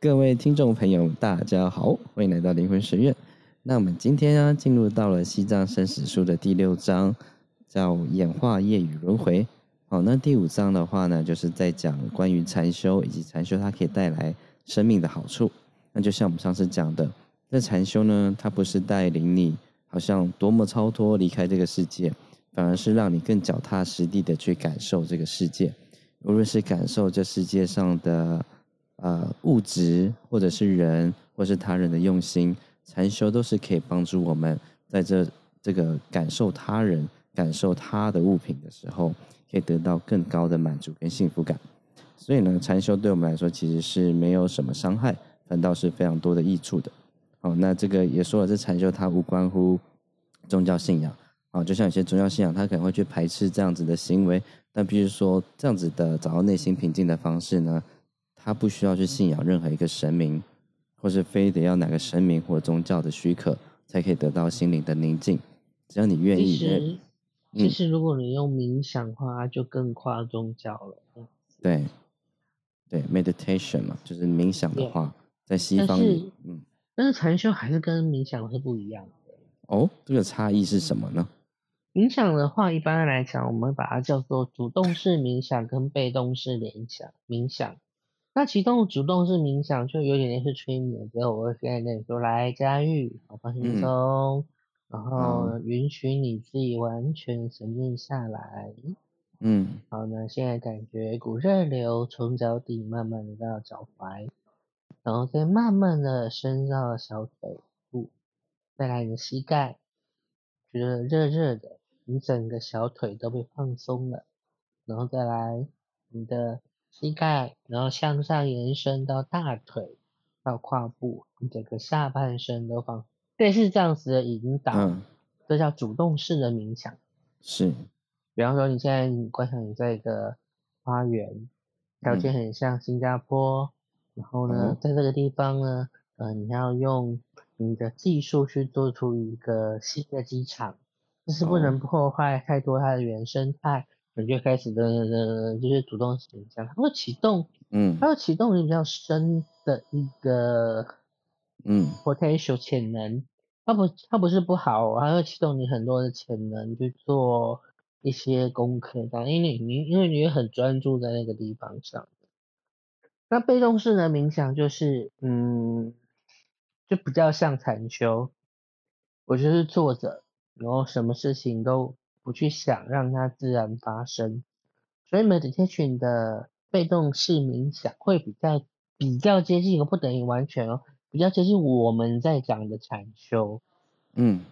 各位听众朋友，大家好，欢迎来到灵魂学院。那我们今天呢，进入到了西藏生死书的第六章，叫演化业与轮回。好，那第五章的话呢，就是在讲关于禅修以及禅修它可以带来生命的好处。那就像我们上次讲的，那禅修呢，它不是带领你好像多么超脱离开这个世界，反而是让你更脚踏实地的去感受这个世界，无论是感受这世界上的呃物质，或者是人，或是他人的用心，禅修都是可以帮助我们在这这个感受他人、感受他的物品的时候。可以得到更高的满足跟幸福感，所以呢，禅修对我们来说其实是没有什么伤害，反倒是非常多的益处的。好，那这个也说了，这禅修它无关乎宗教信仰。啊，就像有些宗教信仰，他可能会去排斥这样子的行为，但比如说这样子的找到内心平静的方式呢，他不需要去信仰任何一个神明，或是非得要哪个神明或宗教的许可才可以得到心灵的宁静。只要你愿意。其实，如果你用冥想的话，就更夸宗教了。对，对，meditation 嘛，就是冥想的话，在西方，嗯，但是禅修还是跟冥想是不一样的。哦，这个差异是什么呢？冥想的话，一般来讲，我们把它叫做主动式冥想跟被动式联想。冥想，那其中主动式冥想就有点类似催眠，比如我现在跟你说，来佳玉，好放轻松。然后允许你自己完全沉静下来。嗯，好，那现在感觉股热流从脚底慢慢的到脚踝，然后再慢慢的伸到小腿部，再来你的膝盖，觉得热热的，你整个小腿都被放松了，然后再来你的膝盖，然后向上延伸到大腿到胯部，你整个下半身都放。类似这样子的引导，这叫主动式的冥想。是，比方说你现在你观想你在一个花园，条件很像新加坡，然后呢，在这个地方呢，呃，你要用你的技术去做出一个新的机场，但是不能破坏太多它的原生态，你就开始的的就是主动式冥想，它会启动，嗯，它会启动你比较深的一个。嗯，potential 潜能，它不，它不是不好，它会启动你很多的潜能去做一些功课，但因为你，因为你很专注在那个地方上。那被动式的冥想就是，嗯，就比较像禅修，我就是坐着，然后什么事情都不去想，让它自然发生。所以 meditation 的被动式冥想会比较比较接近，不等于完全哦。比较接近我们在讲的禅修，嗯，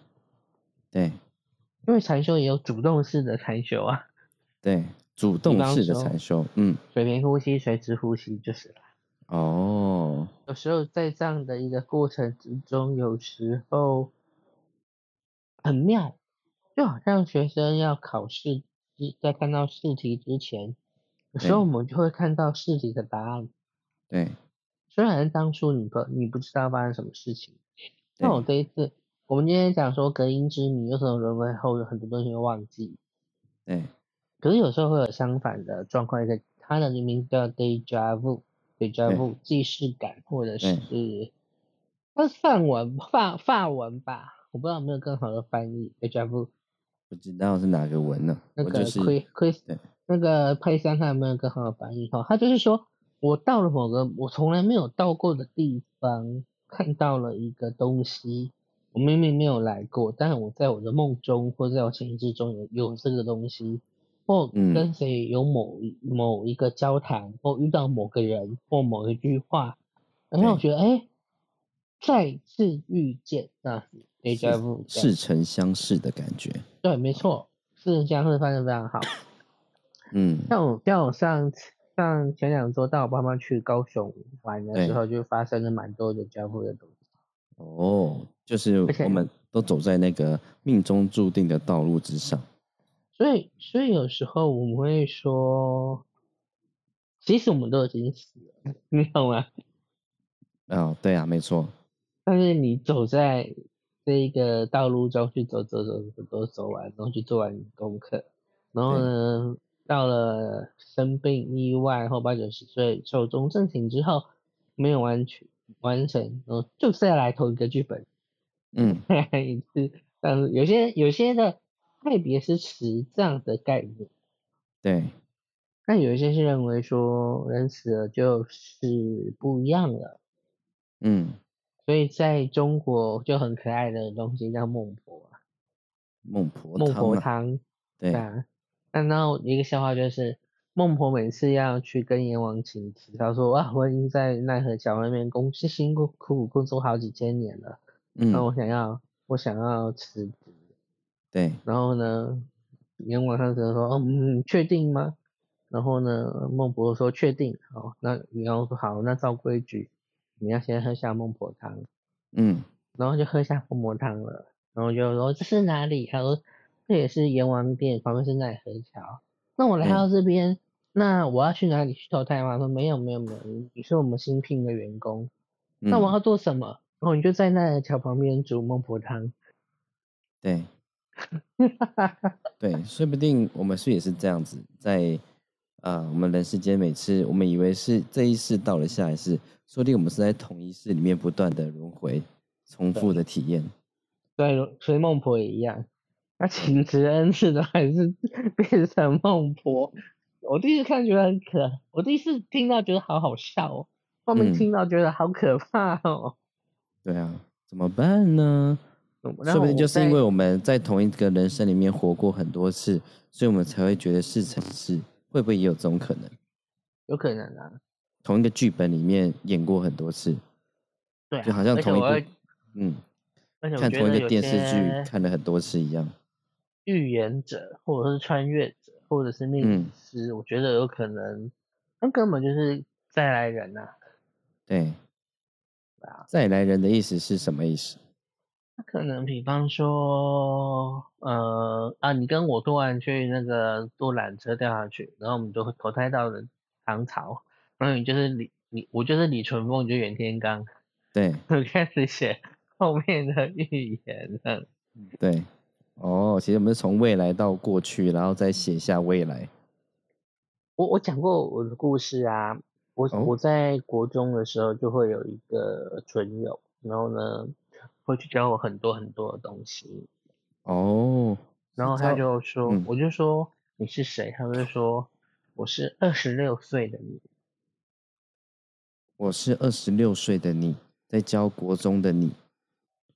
对，因为禅修也有主动式的禅修啊，对，主动式的禅修，嗯，水平呼吸、垂直呼吸就是了。哦，有时候在这样的一个过程之中，有时候很妙，就好像学生要考试，在看到试题之前，有时候我们就会看到试题的答案，对。虽然当初你不你不知道发生什么事情，但我这一次，我们今天讲说隔音之谜，有时候人会后有很多东西会忘记。对。可是有时候会有相反的状况，一个它的名字叫 deja vu，deja vu 既视感，或者是它是范文法法文吧，我不知道有没有更好的翻译 deja vu。不知道是哪个文呢？那个 Chris，那个佩珊他有没有更好的翻译？哈，他就是说。我到了某个我从来没有到过的地方，看到了一个东西，我明明没有来过，但是我在我的梦中或在我潜意识中有有这个东西，或跟谁有某一某一个交谈，或遇到某个人或某一句话，然后我觉得哎，再次遇见那是似曾相识的感觉。对，没错，似曾相识，发生非常好。嗯，像我像我上次。像前两周带我爸妈去高雄玩的时候，就发生了蛮多的交互的东西。哦，就是我们都走在那个命中注定的道路之上。所以，所以有时候我们会说，其实我们都已经死了，你懂吗？哦，对啊，没错。但是你走在这一个道路中去走走走走走走完，然后去做完功课，然后呢？到了生病、意外或八九十岁寿终正寝之后，没有完全完成，然后就再来投一个剧本，嗯。再 来一次。但是有些有些的派别是持这样的概念，对，但有一些是认为说人死了就是不一样了，嗯，所以在中国就很可爱的东西叫孟婆啊，孟婆孟婆汤对，啊。那然后一个笑话就是，孟婆每次要去跟阎王请辞，她说哇，我已经在奈何桥那边工辛辛苦苦工作好几千年了，那嗯，我想要我想要辞职，对，然后呢，阎王他只能说，嗯，确定吗？然后呢，孟婆说确定，好，那阎王说好，那照规矩，你要先喝下孟婆汤，嗯然后就喝下孟婆汤了，然后就说这是哪里？他说这也是阎王殿，旁边是奈何桥。那我来到这边，那我要去哪里去投胎吗？他说没有没有没有，你你是我们新聘的员工，那我嗯要做什么？然后你就在奈何桥旁边煮孟婆汤。对 对，说不定我们是也是这样子，在啊、我们人世间每次我们以为是这一世到了下一世，说不定我们是在同一世里面不断的轮回，重复的体验。对，所以孟婆也一样，那请辞 N 次的还是变成孟婆。我第一次看觉得很可，我第一次听到觉得好好笑哦，后面嗯听到觉得好可怕哦。对啊，怎么办呢？说不定就是因为我们在同一个人生里面活过很多次，所以我们才会觉得似曾是。会不会也有这种可能？有可能啊，同一个剧本里面演过很多次，对啊，就好像同一部嗯，看同一个电视剧看了很多次一样。预言者，或者是穿越者，或者是命嗯。理师，我觉得有可能，那根本就是再来人呐、对啊，再来人的意思是什么意思？那可能比方说，呃啊，你跟我突然去那个坐缆车掉下去，然后我们就会投胎到了唐朝，然后你就是李你我就是李淳风，你就袁天罡，对我开始写后面的预言了。对，哦，其实我们是从未来到过去，然后再写下未来。我我讲过我的故事啊，我、哦我在国中的时候就会有一个纯友，然后呢会去教我很多很多的东西，哦，然后他就说，嗯我就说你是谁？他就说我是二十六岁的你，我是二十六岁的你，在教国中的你。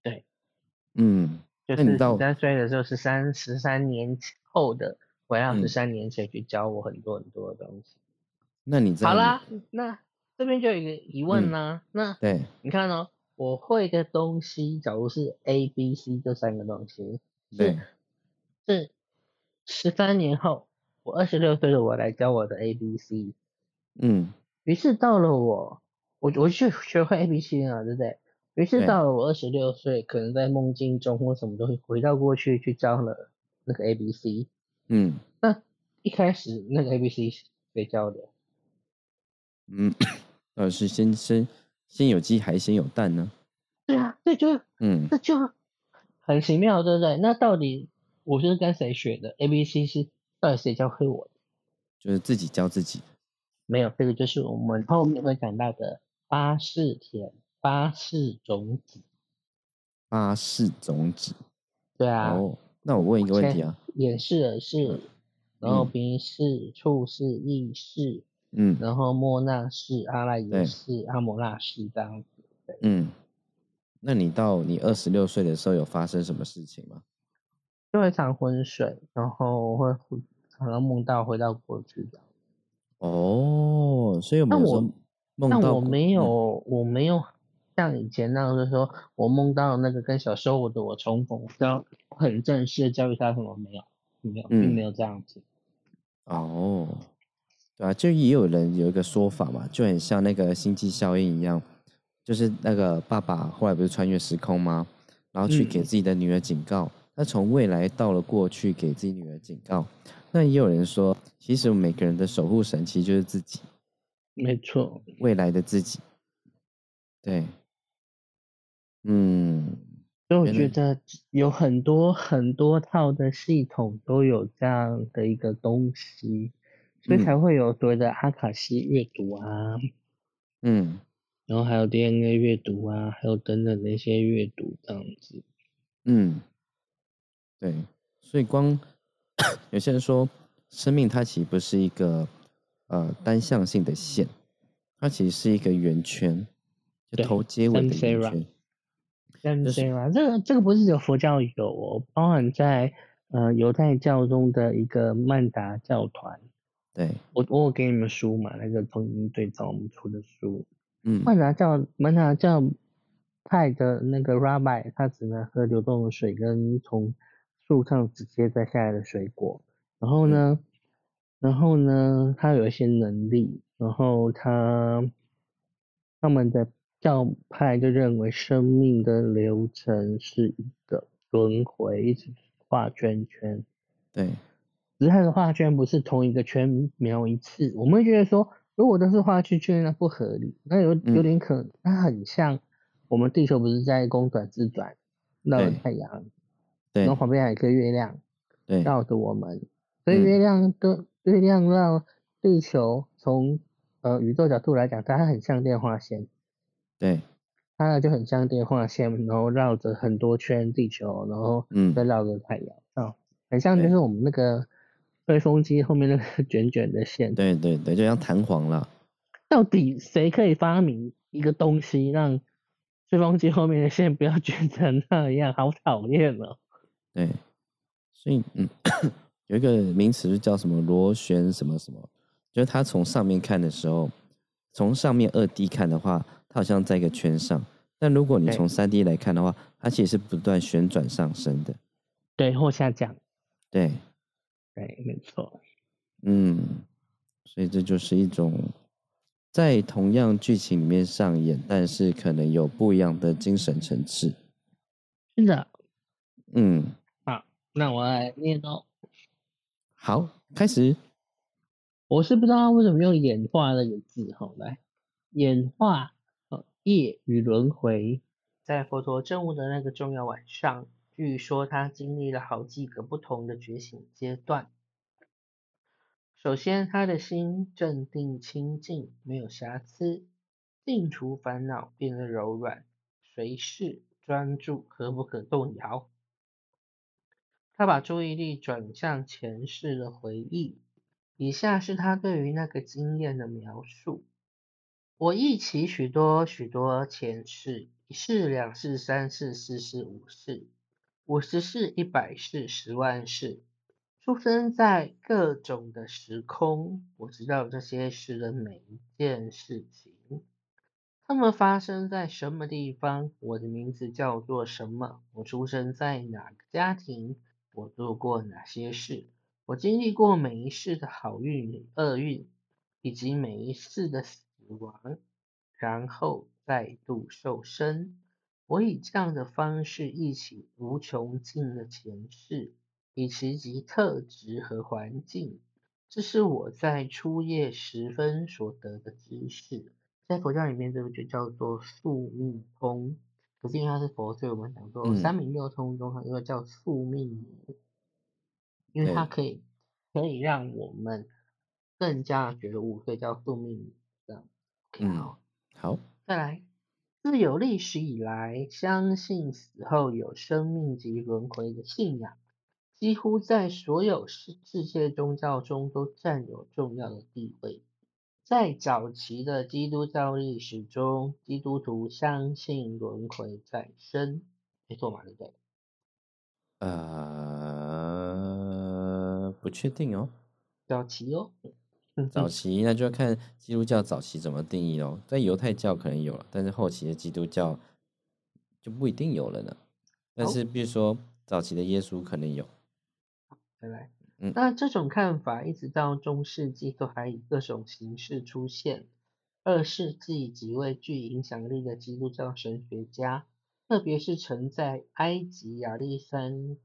对，嗯，就是那你三岁的时候，十三十三年后的，我要嗯。十三年前去教我很多很多的东西。那你在你好啦，那这边就有一个疑问嗯啦，那对，你看哦，我会的东西，假如是 A、B、C 这三个东西，对。是是十三年后，我二十六岁的我来教我的 A、B、C，嗯。于是到了我，我我去学会 A、B、C 了，对不对？于是到了我二十六岁，可能在梦境中或什么东西回到过去去教了那个 A、B、C，嗯那一开始那个 A、B、C 是谁教的？嗯，呃，是先先先有鸡还先有蛋呢？对啊，对就嗯那就很奇妙，对不对？那到底我是跟谁学的？A、B、C 是到底谁教会我的？就是自己教自己。没有，这个就是我们后面会讲到的八世田、八世种子。八世种子。对啊，哦，那我问一个问题啊，眼是、耳是，然后嗯鼻是、触是、意是，嗯然后莫那是、阿赖耶是、阿摩那是这样子。嗯，那你到你二十六岁的时候有发生什么事情吗？就会常昏睡，然后会常常梦到回到过去。哦，所以我们但有时候我梦到我没嗯有，我没有像以前那样，就是说我梦到那个跟小时候的我重逢，教很正式的教育他什么没有，没有，并没嗯有这样子。哦，对啊，就也有人有一个说法嘛，就很像那个星际效应一样，就是那个爸爸后来不是穿越时空吗？然后去给嗯自己的女儿警告，他从未来到了过去给自己女儿警告。那也有人说，其实每个人的守护神其实就是自己，没错，未来的自己。对，嗯，所以我觉得有很多很多套的系统都有这样的一个东西，所以嗯才会有所谓的阿卡西阅读啊，嗯，然后还有 DNA 阅读啊，还有等等的一些阅读这样子。嗯，对，所以光 有些人说，生命它其实不是一个呃单向性的线，它其实是一个圆圈，就头接尾的圆圈。但就是是吧，这个这个不是只有佛教有哦，包含在呃犹太教中的一个曼达教团，对，我我有给你们书嘛，那个从营最早我们出的书，嗯，曼达教曼达教派的那个 rabbi，他只能喝流动的水跟从树上直接摘下来的水果，然后呢，然后呢，他有一些能力，然后他他们的教派就认为生命的流程是一个轮回，一直画圈圈。对，只是他的画圈不是同一个圈描一次，我们会觉得说，如果都是画圈圈，那不合理，那有有嗯。点可，它很像我们地球不是在公转自转绕着太阳，对然后，旁边还有一个月亮对，绕着我们，所以嗯。月亮跟月亮绕地球，从呃宇宙角度来讲，它很像电话线，对，它就很像电话线，然后绕着很多圈地球，然后嗯再绕着太阳，啊、很像就是我们那个吹风机后面那个 卷卷的线。对对对，就像弹簧啦。到底谁可以发明一个东西，让吹风机后面的线不要卷成那样？好讨厌哦！对，所以嗯，有一个名词叫什么螺旋什么什么，就是它从上面看的时候，从上面二 D 看的话，它好像在一个圈上，但如果你从三 D 来看的话，它其实是不断旋转上升的。对，或下降。对，对，没错。嗯，所以这就是一种在同样剧情里面上演，但是可能有不一样的精神层次。是的，嗯，好，那我来念哦。好，开始。我是不知道为什么用演化那个字哈，来演化呃业与轮回，在佛陀证悟的那个重要晚上，据说他经历了好几个不同的觉醒阶段。首先，他的心镇定清净，没有瑕疵，净除烦恼，变得柔软、随事、专注可不可动摇。他把注意力转向前世的回忆。以下是他对于那个经验的描述：我忆起许多许多前世，一世、两世、三世、四世、五世、五十世、一百世、十万世，出生在各种的时空。我知道这些事的每一件事情，它们发生在什么地方，我的名字叫做什么，我出生在哪个家庭，我做过哪些事。我经历过每一世的好运与厄运，以及每一世的死亡，然后再度受生。我以这样的方式忆起无穷尽的前世，以其及特质和环境。这是我在初夜时分所得的知识。在佛教里面，这个就叫做宿命通。可是因为它是佛，所以我们想做嗯三明六通中，它又叫宿命语。因为它可以可以让我们更加觉悟，所以叫宿命这样。OK，嗯好，好，再来，自有历史以来，相信死后有生命及轮回的信仰，几乎在所有世世界宗教中都占有重要的地位。在早期的基督教历史中，基督徒相信轮回再生，没错嘛，对不对？呃，不确定哦。早期哦，嗯早期那就要看基督教早期怎么定义喽。在犹太教可能有了，但是后期的基督教就不一定有了呢。但是比如说早期的耶稣可能有，再来，那这种看法一直到中世纪都还以各种形式出现。二世纪几位具影响力的基督教神学家，特别是曾在埃及亚历山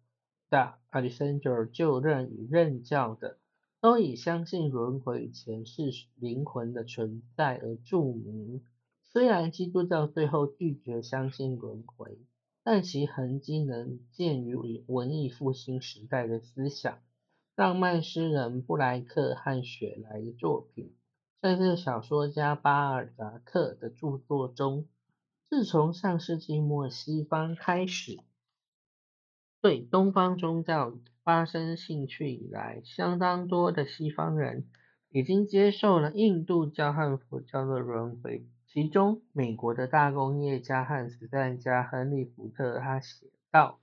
大 （Alexander） 就任与任教的，都以相信轮回与前世灵魂的存在而著名。虽然基督教最后拒绝相信轮回，但其痕迹能见于文艺复兴时代的思想。浪漫诗人布莱克和雪莱的作品，在这小说家巴尔扎克的著作中，自从上世纪末西方开始对东方宗教发生兴趣以来，相当多的西方人已经接受了印度教和佛教的轮回。其中，美国的大工业家和慈善家亨利·福特他写道：“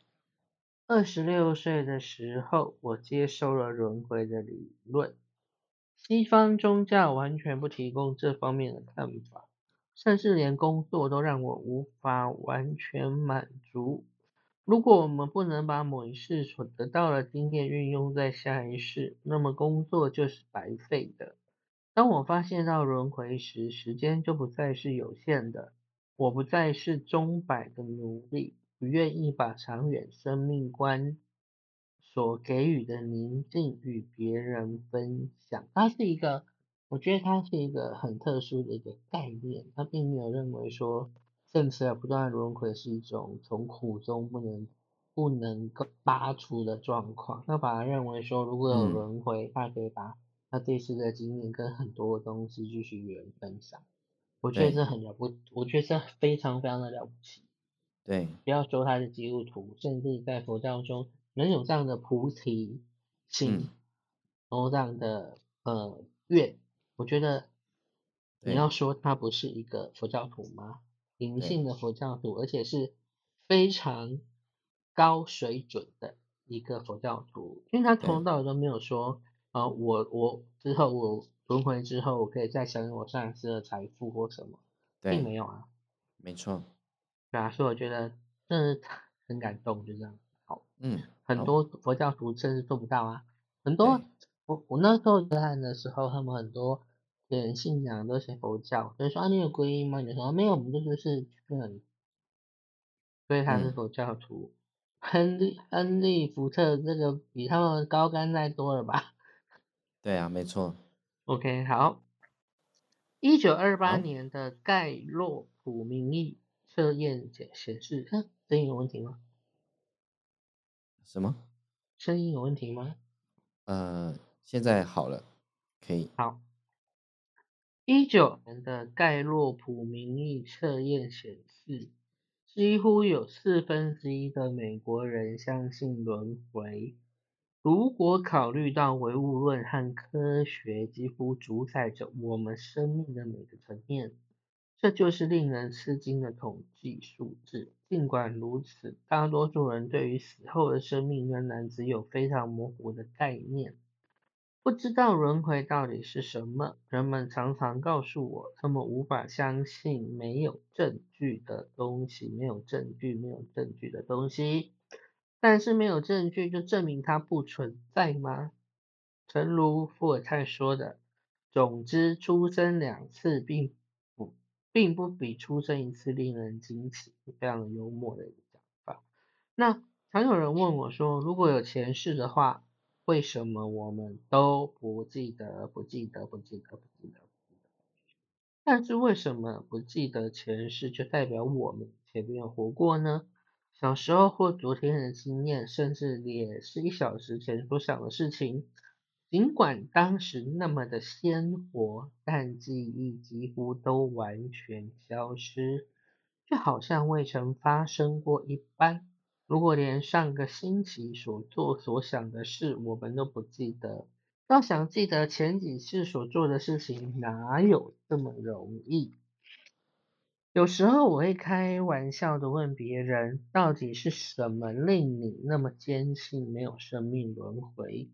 二十六岁的时候，我接受了轮回的理论。”西方宗教完全不提供这方面的看法，甚至连工作都让我无法完全满足。如果我们不能把某一世所得到的经验运用在下一世，那么工作就是白费的。当我发现到轮回时，时间就不再是有限的，我不再是钟摆的奴隶，不愿意把长远生命观。所给予的宁静与别人分享，它是一个，我觉得它是一个很特殊的一个概念。它并没有认为说，生死而不断轮回是一种从苦中不能不能够拔出的状况。他把它认为说，如果有轮回，他可以把他这次的经验跟很多东西继续与人分享。我觉得这很了不，我觉得这非常非常的了不起。对，不要说他是基督徒，甚至在佛教中。能有这样的菩提心，然后这样的呃愿，我觉得你要说他不是一个佛教徒吗？灵性的佛教徒，而且是非常高水准的一个佛教徒，因为他从头到尾都没有说啊，我我之后我轮回之后，我可以再享有我上一次的财富或什么，并没有啊，没错，对啊，所以我觉得真的很感动，就这样。好嗯，很多佛教徒甚至做不到啊。很多我我那时候看的时候，他们很多人信仰都是佛教，所以说啊，你有皈依吗？你说没有，我们这就是嗯，所以他是佛教徒。亨利亨利福特这个比他们高干再多了吧？对啊，没错。OK，好。一九二八年的盖洛普民意测验显显示，嗯，声音有问题吗？什么？声音有问题吗？呃，现在好了，可以。好。一九年的盖洛普民意测验显示，几乎有四分之一的美国人相信轮回。如果考虑到唯物论和科学几乎主宰着我们生命的每个层面。这就是令人吃惊的统计数字。尽管如此，大多数人对于死后的生命仍然只有非常模糊的概念，不知道轮回到底是什么。人们常常告诉我，他们无法相信没有证据的东西。没有证据，没有证据的东西。但是没有证据就证明它不存在吗？诚如伏尔泰说的：“总之，出生两次并。”并不比出生一次令人惊奇，非常幽默的一个讲法。那常有人问我说，如果有前世的话，为什么我们都不记得、不记得、不记得、不记得？但是为什么不记得前世，就代表我们前面活过呢？小时候或昨天的经验，甚至也是一小时前所想的事情。尽管当时那么的鲜活，但记忆几乎都完全消失，就好像未曾发生过一般。如果连上个星期所做所想的事我们都不记得，要想记得前几次所做的事情，哪有这么容易？有时候我会开玩笑的问别人，到底是什么令你那么坚信没有生命轮回？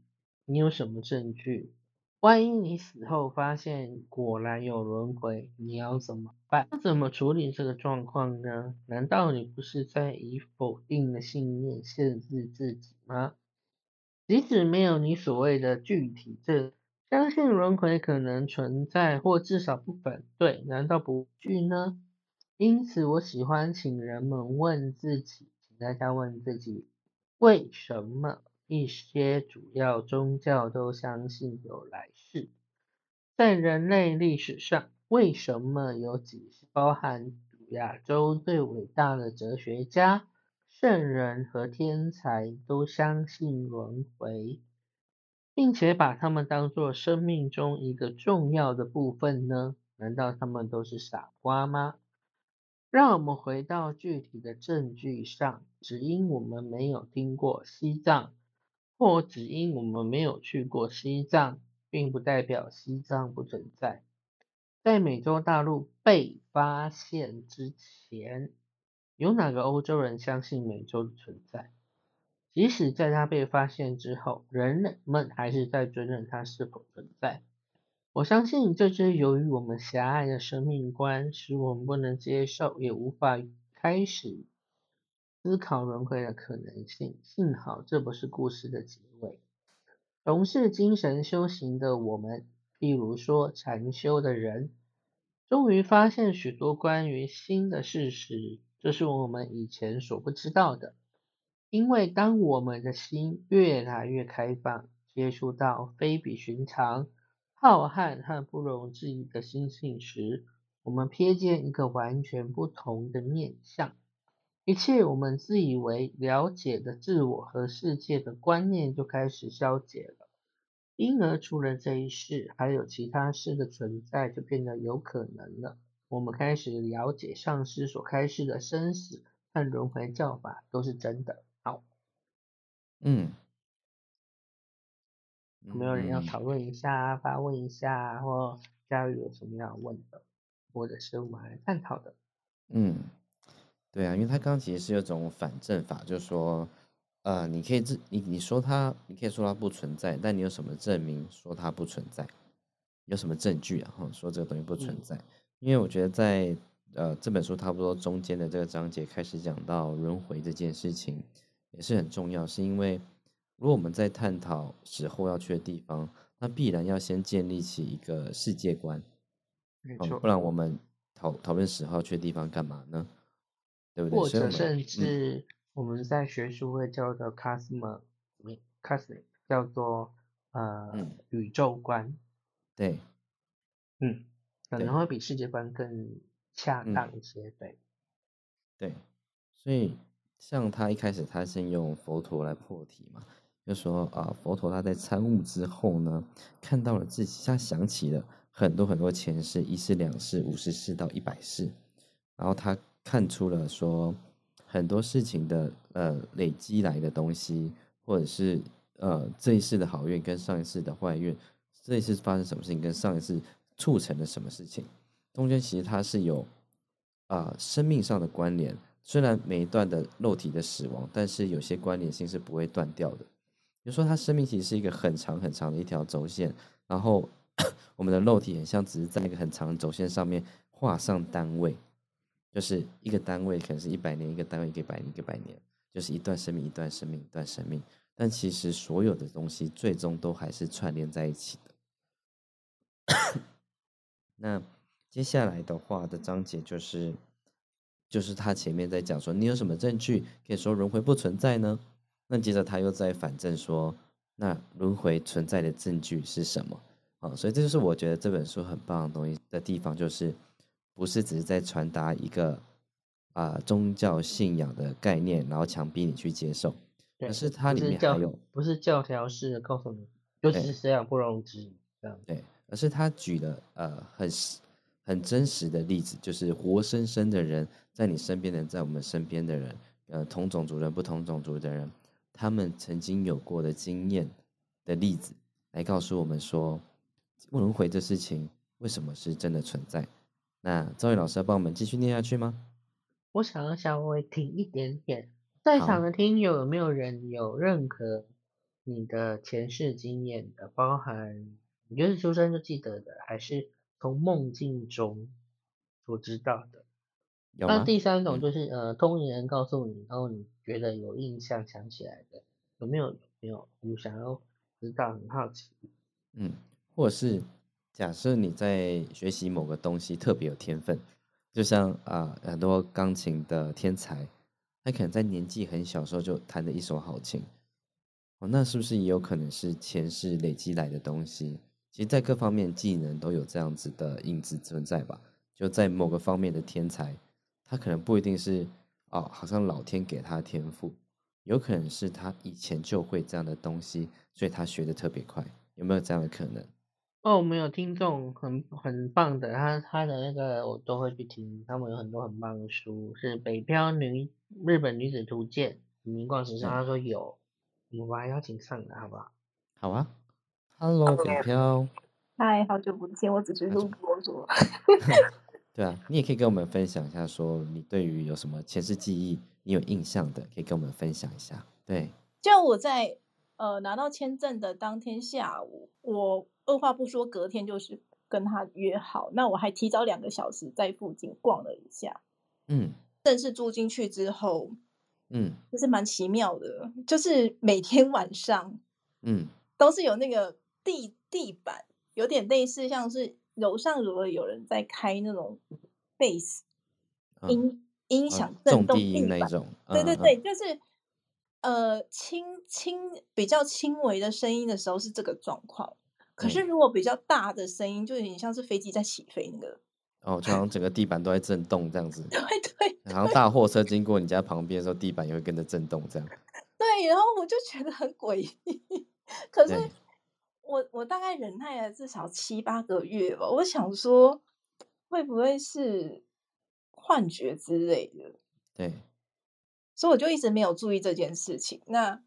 你有什么证据？万一你死后发现果然有轮回，你要怎么办？怎么处理这个状况呢？难道你不是在以否定的信念限制自己吗？即使没有你所谓的具体证，相信轮回可能存在，或至少不反对，难道不惧呢？因此，我喜欢请人们问自己，请大家问自己，为什么？一些主要宗教都相信有来世。在人类历史上，为什么有几十包含亚洲最伟大的哲学家、圣人和天才都相信轮回？并且把他们当作生命中一个重要的部分呢？难道他们都是傻瓜吗？让我们回到具体的证据上，只因我们没有听过西藏，或只因我们没有去过西藏，并不代表西藏不存在。在美洲大陆被发现之前，有哪个欧洲人相信美洲的存在？即使在它被发现之后，人们还是在追认它是否存在。我相信这是由于我们狭隘的生命观，使我们不能接受，也无法开始思考轮回的可能性。幸好这不是故事的结尾。从事精神修行的我们，譬如说禅修的人，终于发现许多关于心的事实，这是我们以前所不知道的。因为当我们的心越来越开放，接触到非比寻常。浩瀚和不容置疑的心性时，我们瞥见一个完全不同的面相。一切我们自以为了解的自我和世界的观念就开始消解了，因而除了这一世，还有其他事的存在就变得有可能了。我们开始了解上师所开示的生死和轮回教法都是真的。好，嗯。有没有人要讨论一下、发问一下，或嘉宇有什么要问的，或者是我们来探讨的？嗯，对啊，因为他刚刚其实是有种反证法，就是说，呃，你可以自你你说他，你可以说他不存在，但你有什么证明说它不存在？有什么证据啊？后，说这个东西不存在？因为我觉得在呃这本书差不多中间的这个章节开始讲到轮回这件事情，也是很重要，是因为。如果我们在探讨死后要去的地方，那必然要先建立起一个世界观，没错，不然我们讨讨论死后去的地方干嘛呢？对不对？或者甚至我们在学术会叫的 cosmos cosmic 叫做呃宇宙观，对，嗯，可能会比世界观更恰当一些，对，对，所以像他一开始他先用佛陀来破题嘛。就说啊，佛陀他在参悟之后呢，看到了自己，他想起了很多很多前世，一世、两世、五十世到一百世，然后他看出了说很多事情的呃累积来的东西，或者是呃这一世的好运跟上一世的坏运，这一次发生什么事情跟上一次促成了什么事情，中间其实它是有啊生命上的关联，虽然每一段的肉体的死亡，但是有些关联性是不会断掉的。比如说他生命其实是一个很长很长的一条轴线，然后我们的肉体很像只是在那个很长的轴线上面画上单位，就是一个单位可能是一百年，一个单位一个百年，一个百年，就是一段生命，一段生命，一段生命。但其实所有的东西最终都还是串联在一起的。那接下来的话的章节就是，就是他前面在讲说，你有什么证据可以说轮回不存在呢？那接着他又在反证说，那轮回存在的证据是什么？啊，所以这就是我觉得这本书很棒的东西的地方，就是不是只是在传达一个啊宗教信仰的概念，然后强逼你去接受，而是它里面还有不是教条式的告诉你，就是这样不容置疑这样。对，而是他举了呃很很真实的例子，就是活生生的人在你身边的人，在我们身边的人，呃，同种族人、不同种族的人。他们曾经有过的经验的例子，来告诉我们说，轮回这事情为什么是真的存在？那赵宇老师要帮我们继续念下去吗？我想要稍微停一点点，在场的听友有没有人有任何你的前世经验的，包含你就是出生就记得的，还是从梦境中所知道的？那第三种就是呃，通灵人告诉你，然后你觉得有印象想起来的，有没有？没有？你想要知道，很好奇。嗯，或者是假设你在学习某个东西特别有天分，就像啊很多钢琴的天才，他可能在年纪很小时候就弹了一手好琴，哦，那是不是也有可能是前世累积来的东西？其实，在各方面技能都有这样子的影子存在吧？就在某个方面的天才。他可能不一定是哦，好像老天给他天赋，有可能是他以前就会这样的东西，所以他学的特别快，有没有这样的可能？哦，我们有听众很很棒的，他他的那个我都会去听，他们有很多很棒的书，是《北漂女日本女子图鉴》，明光时尚他说有，我们还邀请上的好不好？好啊，Hello 北漂，嗨，好久不见，我只是录播说。对啊，你也可以跟我们分享一下，说你对于有什么前世记忆你有印象的，可以跟我们分享一下。对，就我在呃拿到签证的当天下午，我。二话不说，隔天就是跟他约好。那我还提早两个小时在附近逛了一下。嗯，正式住进去之后，嗯，就是蛮奇妙的，就是每天晚上，嗯，都是有那个地地板，有点类似像是楼上如果有人在开那种 贝斯音音响震动地那种，对对对，就是呃轻轻比较轻微的声音的时候是这个状况。可是，如果比较大的声音，就有点像是飞机在起飞那个。哦，就好像整个地板都在震动这样子。对对。然后大货车经过你家旁边的时候，地板也会跟着震动这样。对，然后我就觉得很诡异。可是我我大概忍耐了至少七八个月吧。我想说，会不会是幻觉之类的？对。所以我就一直没有注意这件事情。那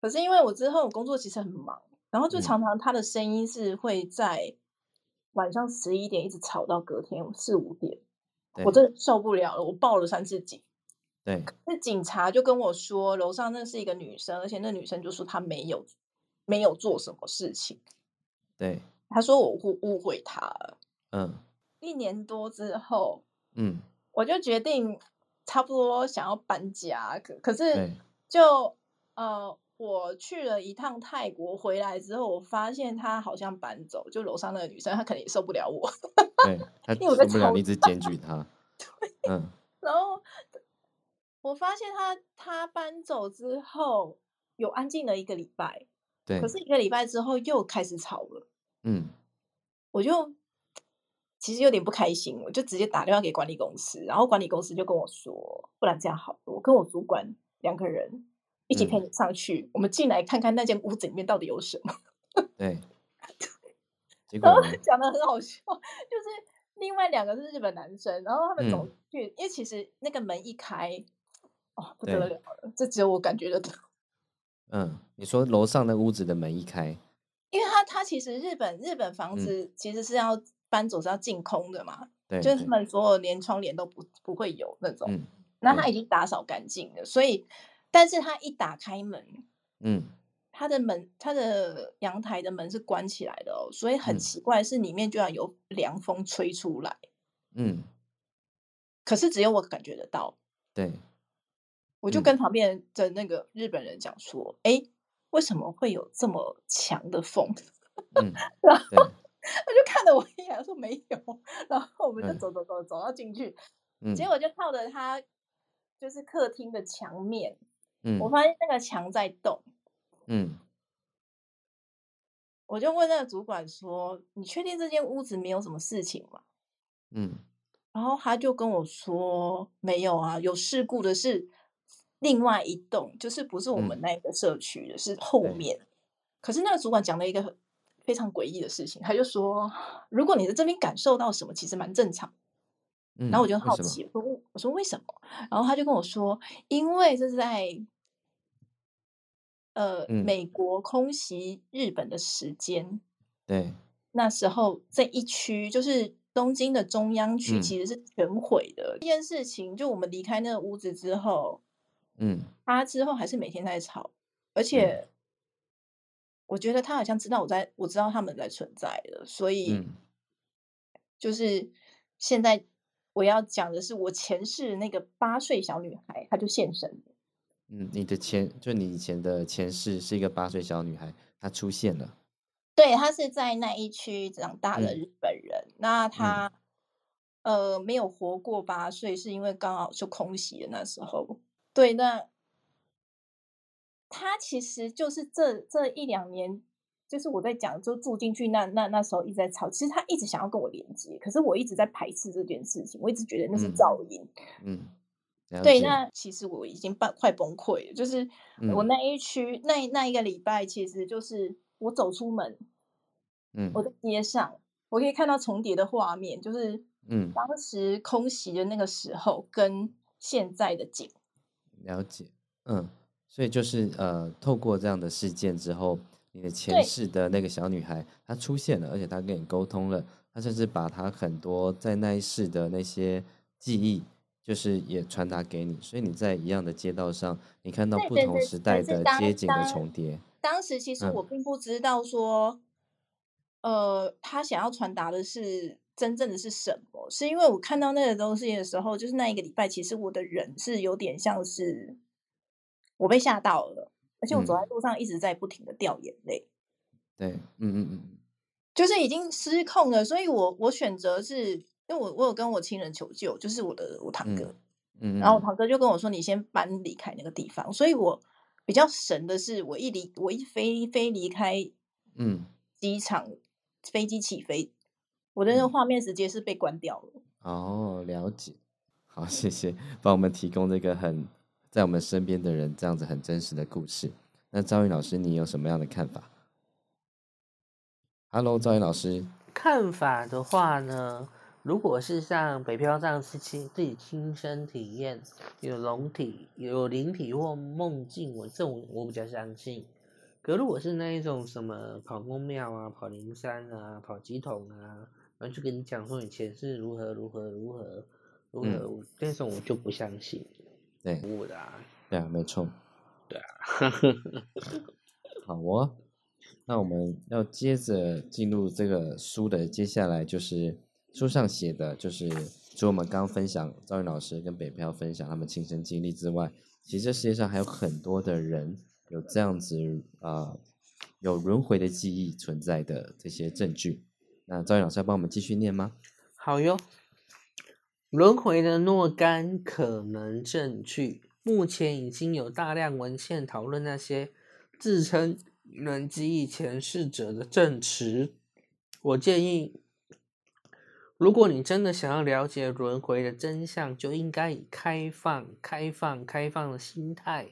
可是因为我之后工作其实很忙。然后就常常他的声音是会在晚上十一点一直吵到隔天四五点，我真的受不了了，我报了三次警。对，那警察就跟我说，楼上那是一个女生，而且那女生就说她没有没有做什么事情。对，他说我误误会他了。嗯，一年多之后，嗯，我就决定差不多想要搬家，可可是就呃。我去了一趟泰国，回来之后，我发现他好像搬走，就楼上那个女生，她肯定也受不了我，对，她受不了你一直检举她，嗯，然后我发现他他搬走之后有安静了一个礼拜，对，可是。一个礼拜之后又开始吵了，嗯，我就其实有点不开心，我就直接打电话给管理公司，然后管理公司就跟我说，不然这样好，我跟我主管两个人。一起陪你上去，我们进来看看那间屋子里面到底有什么。对，然后讲的很好笑，就是另外两个是日本男生，然后他们走去，因为其实那个门一开，哦，不得了了，这只有我感觉得到。嗯，你说楼上那屋子的门一开，因为他他其实日本日本房子其实是要搬走是要净空的嘛，对，就是他们所有连窗帘都不不会有那种，那他已经打扫干净了，所以。但是他一打开门，嗯，他的门，他的阳台的门是关起来的哦，所以很奇怪，是里面居然有凉风吹出来，嗯，可是只有我感觉得到，对，我就跟。旁边的那个日本人讲说，哎，为什么会有这么强的风？嗯，然后。他就看了我一眼，说没有，然后我们就走走走走到进去，结果就靠着他就是客厅的墙面。我发现那个墙在动，嗯，我就问那个主管说：“你确定这间屋子没有什么事情吗？”嗯，然后他就跟我说：“没有啊，有事故的是另外一栋，就是不是我们那个社区的，是后面。可是那个主管讲了一个非常诡异的事情，他就说：如果你在这边感受到什么，其实蛮正常。”然后我就好奇，我说我说为什么？然后他就跟我说，因为这是在呃美国空袭日本的时间，对，那时候这一区就是东京的中央区，其实是全毁的。这件事情，就我们离开那个屋子之后，嗯，他之后还是每天在吵，而且我觉得他好像知道我在，我知道他们在存在的，所以就是现在。我要讲的是，我前世那个八岁小女孩，她就现身了。嗯，你的前就你以前的前世是一个八岁小女孩，她出现了。对，她是在那一区长大的日本人。那她呃没有活过八岁，是因为刚好就空袭的那时候。对，那她其实就是这这一两年。就是我在讲，就住进去那那那时候一直在吵，其实他一直想要跟我连接，可是我一直在排斥这件事情，我一直觉得那是噪音。嗯，对，那其实我已经半快崩溃了，就是我嗯那一区那那一个礼拜，其实就是我走出门，嗯我在街上，我可以看到重叠的画面，就是嗯，当时空袭的那个时候跟现在的景。了解，嗯，所以就是呃，透过这样的事件之后，你的前世的那个小女孩她出现了，而且她跟你沟通了，她甚至把她很多在那一世的那些记忆，就是也传达给你，所以你在一样的街道上，你看到不同时代的街景的重叠，当时其实嗯。我并不知道说，呃，他想要传达的是真正的是什么，是因为我看到那个东西的时候，就是那一个礼拜，其实我的人是有点像是我被吓到了，而且我走在嗯。路上一直在不停的掉眼泪，对，嗯嗯嗯。就是已经失控了，所以我我选择是因为我我有跟我亲人求救，就是我的我堂哥，嗯嗯，然后我堂哥就跟我说：“你先搬离开那个地方。”所以我比较神的是，我一离我一飞飞离开嗯。机场，飞机起飞，我的那个嗯。画面直接是被关掉了。哦，了解，好，谢谢帮我们提供这个很在我们身边的人这样子很真实的故事。那赵云老师，你有什么样的看法？Hello，赵云老师，看法的话呢，如果是像北漂这样是亲自己亲身体验，有龙体、有灵体或梦境，我这种我比较相信。可如果是那一种什么跑公庙啊、跑灵山啊、跑鸡桶啊，然后就跟你讲说你前世如何如何如何如何，我那种我就不相信。对服务的啊，对啊，没错，对啊，好哦。那我们要接着进入这个书的，接下来就是书上写的，就是除我们刚刚分享赵云老师跟北漂分享他们亲身经历之外，其实这世界上还有很多的人有这样子啊、呃有轮回的记忆存在的这些证据。那赵云老师要帮我们继续念吗？好哟，轮回的若干可能证据，目前已经有大量文献讨论那些自称能记忆前世者的证词。我建议，如果你真的想要了解轮回的真相，就应该以开放、开放、开放的心态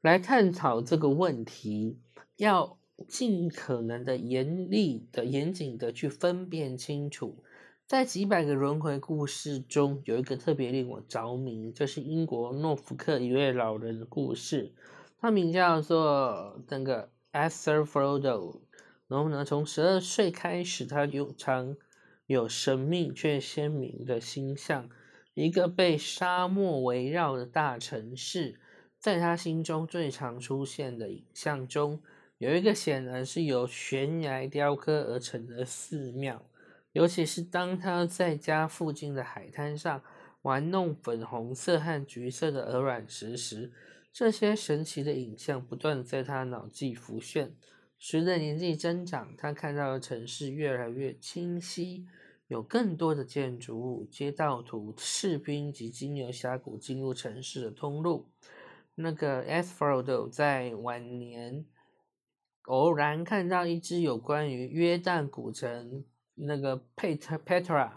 来探讨这个问题，要尽可能的严厉的、严谨的去分辨清楚。在几百个轮回故事中，有一个特别令我着迷，就是英国诺福克一位老人的故事，他名叫做那个 Arthur Frodo。然后呢，从十二岁开始，他有常有神秘却鲜明的星象，一个被沙漠围绕的大城市，在他心中最常出现的影像中，有一个显然是由悬崖雕刻而成的寺庙。尤其是当他在家附近的海滩上玩弄粉红色和橘色的鹅卵石时，这些神奇的影像不断在他脑际浮现。随着年纪增长，他看到的城市越来越清晰，有更多的建筑物、街道图、士兵及金牛峡谷进入城市的通路。那个 s f o r d 在晚年偶然看到一支有关于约旦古城那个佩特 Petra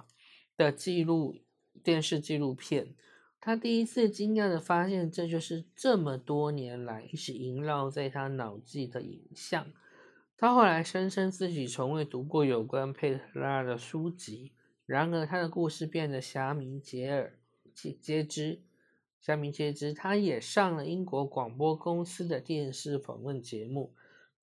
的记录电视纪录片，他第一次惊讶的发现，这就是这么多年来一直萦绕在他脑际的影像。他后来声称自己从未读过有关佩特拉的书籍，然而他的故事变得虾米皆耳皆皆知。虾米皆知，他也上了英国广播公司的电视访问节目。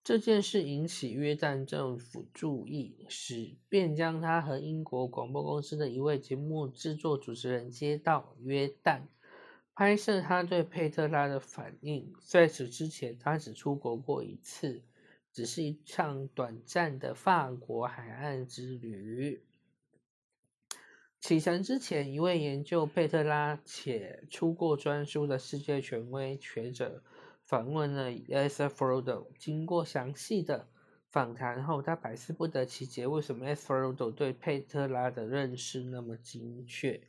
这件事引起约旦政府注意，使便将他和英国广播公司的一位节目制作主持人接到约旦，拍摄他对佩特拉的反应。在此之前，他只出国过一次，只是一场短暂的法国海岸之旅。启程之前，一位研究佩特拉且出过专书的世界权威学者。访问了 a s f r o d 经过详细的访谈后，他百思不得其解，为什么 a s f r o d 对佩特拉的认识那么精确？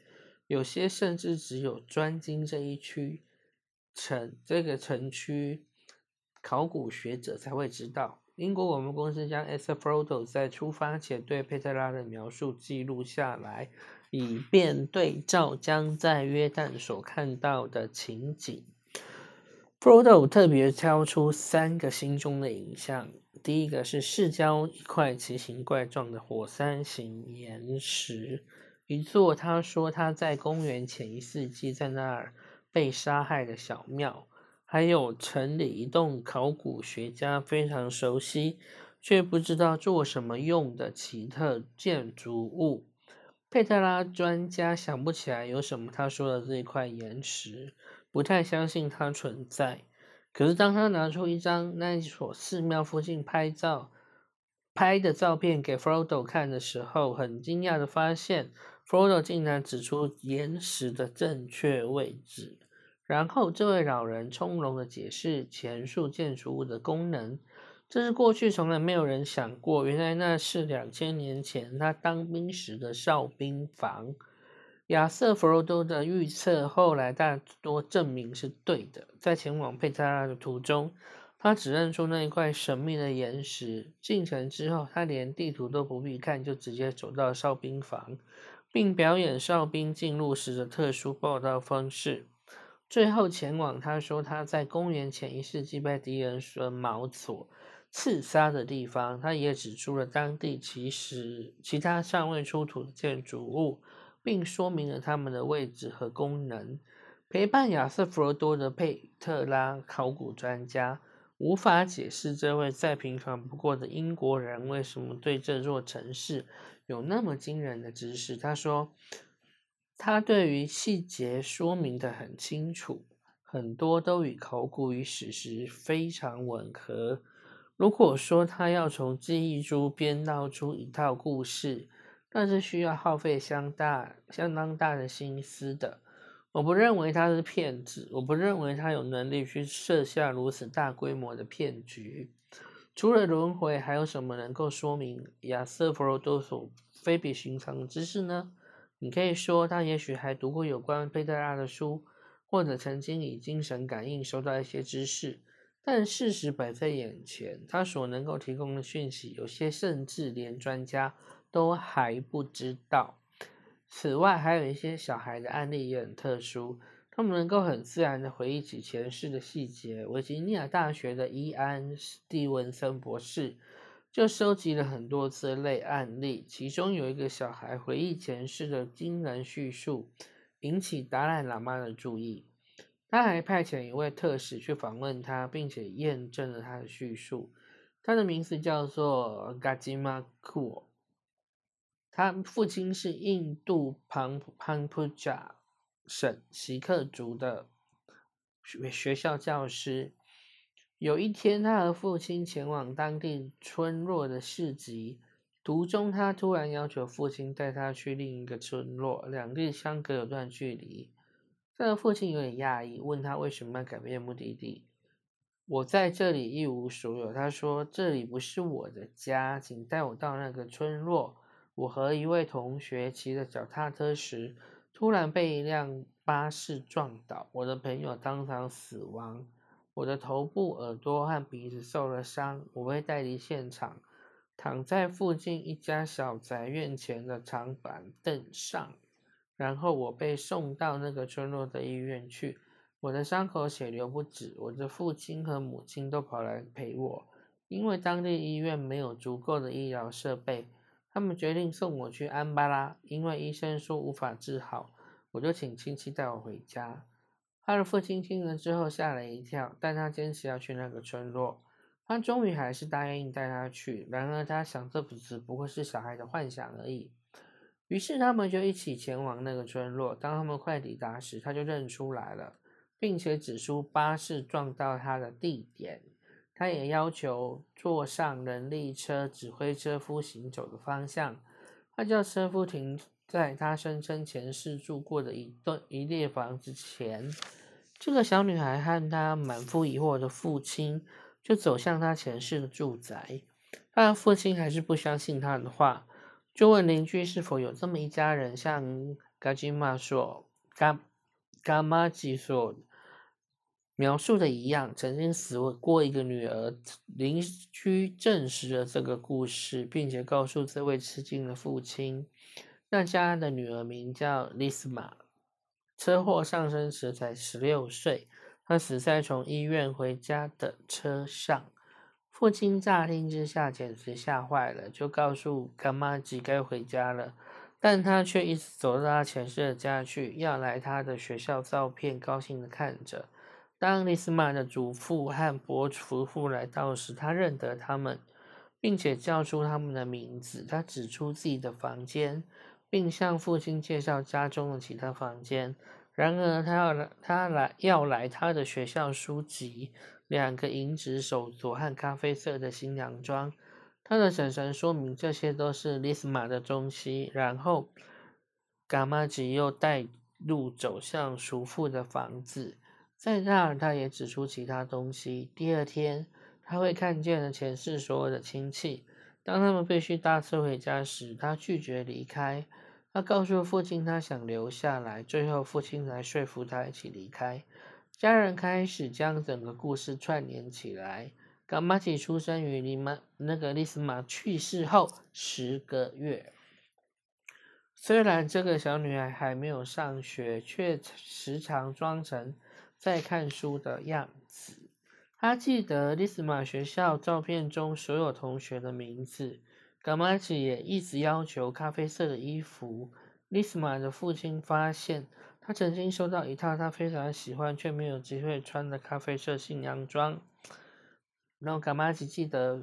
有些甚至只有专精这一区城这个城区考古学者才会知道。英国广播公司将 a s f r o d 在出发前对佩特拉的描述记录下来以便对照将在约旦所看到的情景。Pro 特别挑出三个心中的影像，第一个是市郊一块奇形怪状的火山形岩石，一座他说他在公元前一世纪在那儿被杀害的小庙，还有城里一栋考古学家非常熟悉却不知道做什么用的奇特建筑物。佩特拉专家想不起来有什么他说的这块岩石。不太相信它存在，可是当他拿出一张那所寺庙附近拍照拍的照片给 Frodo 看的时候，很惊讶的发现，Frodo 竟然指出岩石的正确位置。然后这位老人从容的解释前述建筑物的功能，这是过去从来没有人想过，原来那是两千年前他当兵时的哨兵房。亚瑟·弗罗多的预测后来大多证明是对的。在前往佩特拉的途中，他指认出那一块神秘的岩石。进城之后，他连地图都不必看，就直接走到哨兵房，并表演哨兵进入时的特殊报道方式。最后前往他说他在公元前一世纪被敌人所毛所刺杀的地方。他也指出了当地其实其他尚未出土的建筑物。并说明了他们的位置和功能。陪伴亚瑟·弗罗多的佩特拉考古专家无法解释这位再平凡不过的英国人为什么对这座城市有那么惊人的知识。他说，他对于细节说明的很清楚，很多都与考古与史实非常吻合。如果说他要从记忆中编造出一套故事，那是需要耗费相大、相当大的心思的。我不认为他是骗子，我不认为他有能力去设下如此大规模的骗局。除了轮回，还有什么能够说明亚瑟·弗罗多所非比寻常的知识呢？你可以说他也许还读过有关佩特拉的书，或者曾经以精神感应收到一些知识。但事实摆在眼前，他所能够提供的讯息，有些甚至连专家。都还不知道。此外，还有一些小孩的案例也很特殊，他们能够很自然的回忆起前世的细节。维吉尼亚大学的伊安·史蒂文森博士就收集了很多这类案例，其中有一个小孩回忆前世的惊人叙述，引起达赖喇嘛的注意。他还派遣一位特使去访问他，并且验证了他的叙述。他的名字叫做嘎吉马库。他父亲是印度旁潘普贾省锡克族的学学校教师。有一天，他和父亲前往当地村落的市集，途中他突然要求父亲带他去另一个村落，两地相隔有段距离。这个父亲有点讶异，问他为什么要改变目的地。我在这里一无所有，他说：“这里不是我的家，请带我到那个村落。”我和一位同学骑着脚踏车时，突然被一辆巴士撞倒，我的朋友当场死亡。我的头部、耳朵和鼻子受了伤，我被带离现场，躺在附近一家小宅院前的长板凳上。然后我被送到那个村落的医院去，我的伤口血流不止。我的父亲和母亲都跑来陪我，因为当地医院没有足够的医疗设备。他们决定送我去安巴拉，因为医生说无法治好，我就请亲戚带我回家。他的父亲听了之后吓了一跳，但他坚持要去那个村落。他终于还是答应带他去。然而他想，这只不过是小孩的幻想而已。于是他们就一起前往那个村落。当他们快抵达时，他就认出来了，并且指出巴士撞到他的地点。他也要求坐上人力车，指挥车夫行走的方向。他叫车夫停在他声称前世住过的一栋一列房子前。这个小女孩和她满腹疑惑的父亲就走向她前世的住宅。她的父亲还是不相信她的话，就问邻居是否有这么一家人，像嘎吉玛所，嘎嘎玛吉所。描述的一样，曾经死过一个女儿。邻居证实了这个故事，并且告诉这位吃惊的父亲，那家的女儿名叫丽斯玛，车祸上身时才十六岁。她死在从医院回家的车上。父亲乍听之下简直吓坏了，就告诉干妈吉该回家了。但他却一直走到他前世的家去，要来他的学校照片，高兴的看着。当丽斯玛的祖父和伯夫妇来到时，他认得他们，并且叫出他们的名字。他指出自己的房间，并向父亲介绍家中的其他房间。然而，他要来，他来要来他的学校书籍，两个银质手镯和咖啡色的新娘装。他的婶婶说明这些都是丽斯玛的东西，然后伽马吉又带路走向叔父的房子，在那儿他也指出其他东西。第二天他会看见了前世所有的亲戚，当他们必须搭车回家时，他拒绝离开。他告诉父亲他想留下来，最后父亲来说服他一起离开。家人开始将整个故事串联起来。伽马吉出生于丽玛那个丽斯玛去世后十个月。虽然这个小女孩还没有上学，却时常装成在看书的样子。她记得丽斯玛学校照片中所有同学的名字。伽马吉也一直要求咖啡色的衣服。丽斯玛的父亲发现，他曾经收到一套他非常喜欢却没有机会穿的咖啡色新娘装。然后，伽马吉记得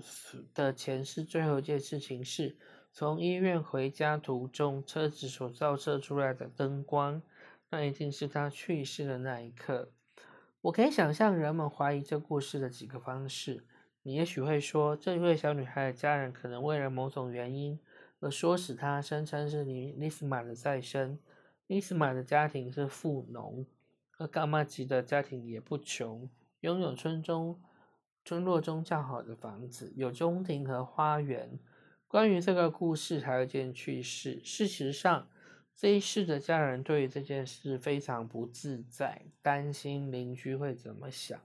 的前世最后一件事情是从医院回家途中，车子所照射出来的灯光，那一定是他去世的那一刻。我可以想象人们怀疑这故事的几个方式。你也许会说，这位小女孩的家人可能为了某种原因而唆使她声称是丽丽斯玛的再生。丽斯玛的家庭是富农，而伽马吉的家庭也不穷，拥有村中。村落中较好的房子，有中庭和花园。关于这个故事，还有一件趣事。事实上，这一世的家人对于这件事非常不自在，担心邻居会怎么想。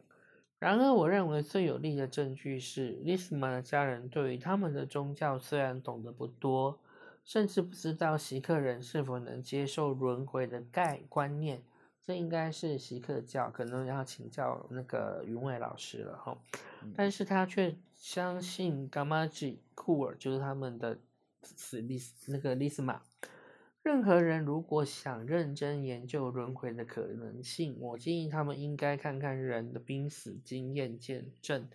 然而，我认为最有力的证据是，丽斯玛的家人对于他们的宗教虽然懂得不多，甚至不知道锡克人是否能接受轮回的概观念。这应该是锡克教，可能要请教那个云伟老师了哈。但是他却相信伽马吉库尔就是他们的死利那个利斯玛。任何人如果想认真研究轮回的可能性，我建议他们应该看看人的濒死经验见证。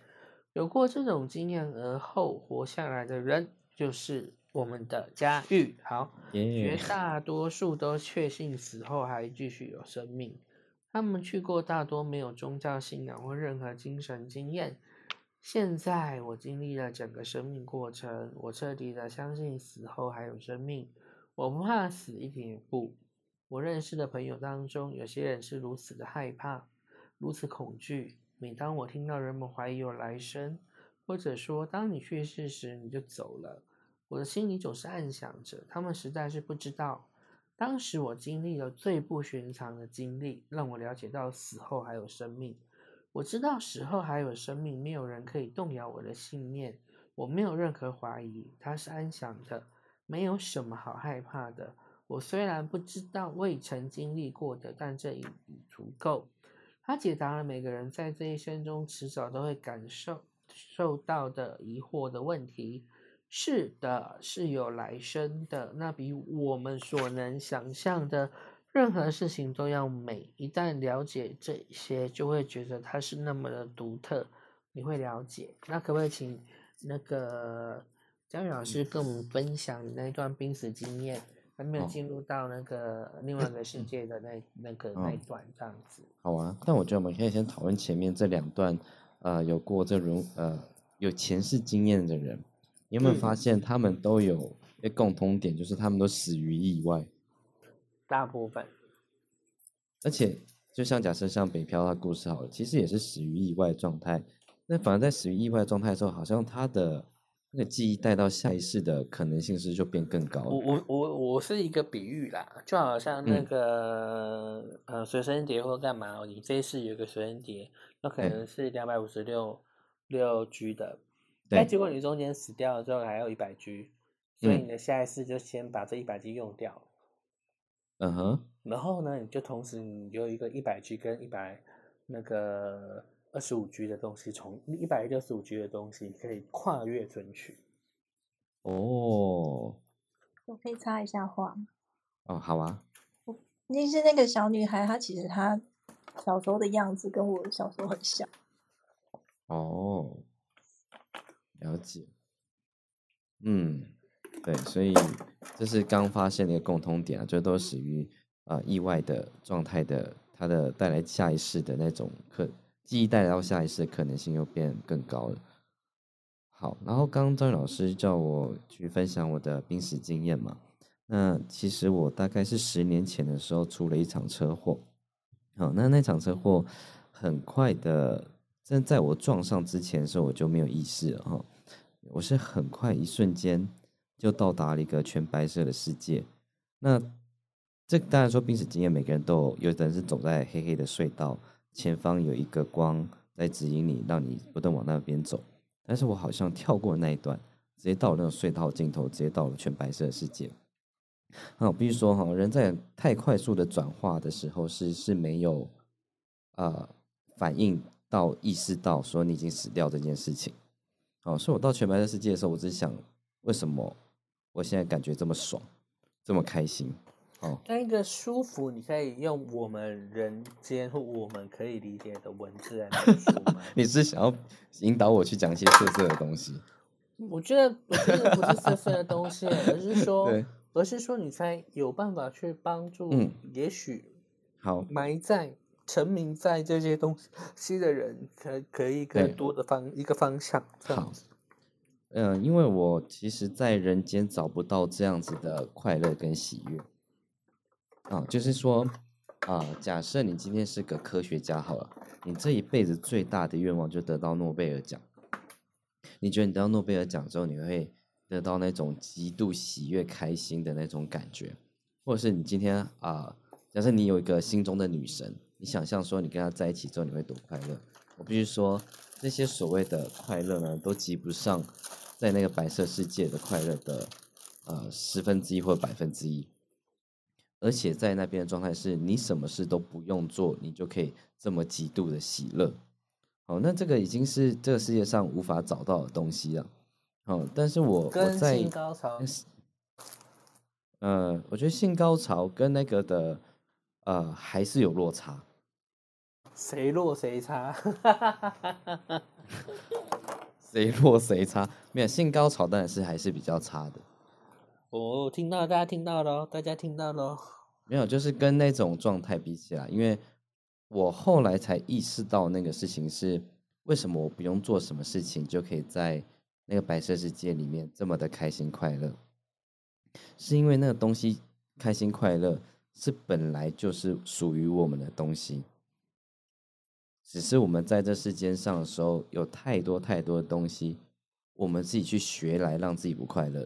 有过这种经验而后活下来的人，就是。我们的家玉好，绝大多数都确信死后还继续有生命。他们去过大多没有宗教信仰或任何精神经验。现在我经历了整个生命过程，我彻底的相信死后还有生命。我不怕死，一点也不。我认识的朋友当中，有些人是如此的害怕，如此恐惧。每当我听到人们怀疑有来生，或者说当你去世时你就走了。我的心里总是暗想着，他们实在是不知道，当时我经历了最不寻常的经历，让我了解到死后还有生命。我知道死后还有生命，没有人可以动摇我的信念。我没有任何怀疑，他是安详的，没有什么好害怕的。我虽然不知道未曾经历过的，但这已足够。他解答了每个人在这一生中迟早都会感受受到的疑惑的问题。是的，是有来生的。那比我们所能想象的任何事情都要美。一旦了解这些，就会觉得它是那么的独特。你会了解。那可不可以请那个江宇老师跟我们分享你那一段濒死经验，还没有进入到那个另外一个世界的那那个那一段这样子？好啊，但我觉得我们可以先讨论前面这两段，呃，有过这种呃有前世经验的人。你有没有发现，他们都有一个共通点，就是他们都死于意外。大部分。而且，就像假设像北漂他故事好了，其实也是死于意外状态。那反而在死于意外状态的时候，好像他的那个记忆带到下一世的可能性是就变更高。我我我我是一个比喻啦，就好像那个呃随身碟或干嘛，你这一世有个随身碟，那可能是两百五十六六 G 的。但结果你中间死掉了之后还有一百 G，所以你的下一次就先把这一百 G 用掉。嗯哼。然后呢，你就同时你有一个一百 G 跟一百那个二十五 G 的东西，从一百六十五 G 的东西可以跨越存取。哦。我可以插一下话。哦，好啊。你是那个小女孩，她其实她小时候的样子跟我小时候很像。哦，了解。嗯，对，所以这是刚发现的一个共通点啊，这都属于啊意外的状态的，它的带来下一世的那种可记忆带来到下一世的可能性又变更高了。好，然后刚刚张宇老师叫我去分享我的濒死经验嘛。那其实我大概是十年前的时候出了一场车祸，好，那那场车祸很快的，在在我撞上之前的时候我就没有意识了哈，我是很快一瞬间就到达了一个全白色的世界。那这当然说濒死经验每个人都有，有的人是走在黑黑的隧道，前方有一个光在指引你，让你不断往那边走，但是我好像跳过那一段，直接到了那个隧道尽头，直接到了全白色的世界。那我必须说哈，人在太快速的转化的时候，是是没有呃反应到、意识到说你已经死掉这件事情。哦，所以我到全白的世界的时候，我只想为什么我现在感觉这么爽，这么开心？哦，那个舒服，你可以用我们人间或我们可以理解的文字来描述吗？你是想要引导我去讲一些色色的东西？我觉得，我觉得不是色色的东西，而是说。而是说，你才有办法去帮助，嗯，也许好埋在沉迷在这些东西的人，可可以更多的方一个方向。好，嗯，因为我其实，在人间找不到这样子的快乐跟喜悦。啊，就是说，啊，假设你今天是个科学家好了，你这一辈子最大的愿望就得到诺贝尔奖。你觉得你得到诺贝尔奖之后，你会？得到那种极度喜悦、开心的那种感觉，或者是你今天啊，假设你有一个心中的女神，你想象说你跟他在一起之后你会多快乐。我必须说，那些所谓的快乐呢，都及不上在那个白色世界的快乐的呃十分之一或百分之一。而且在那边的状态是你什么事都不用做，你就可以这么极度的喜乐。哦，那这个已经是这个世界上无法找到的东西了。哦，但是我我在性高潮，呃，我觉得性高潮跟那个的呃还是有落差，谁弱谁差，谁弱谁差，没有性高潮当然是还是比较差的。哦，听到大家听到了，大家听到了，没有，就是跟那种状态比起来，因为我后来才意识到那个事情是为什么我不用做什么事情就可以在。那个白色世界里面这么的开心快乐，是因为那个东西开心快乐是本来就是属于我们的东西，只是我们在这世间上的时候有太多太多的东西，我们自己去学来让自己不快乐。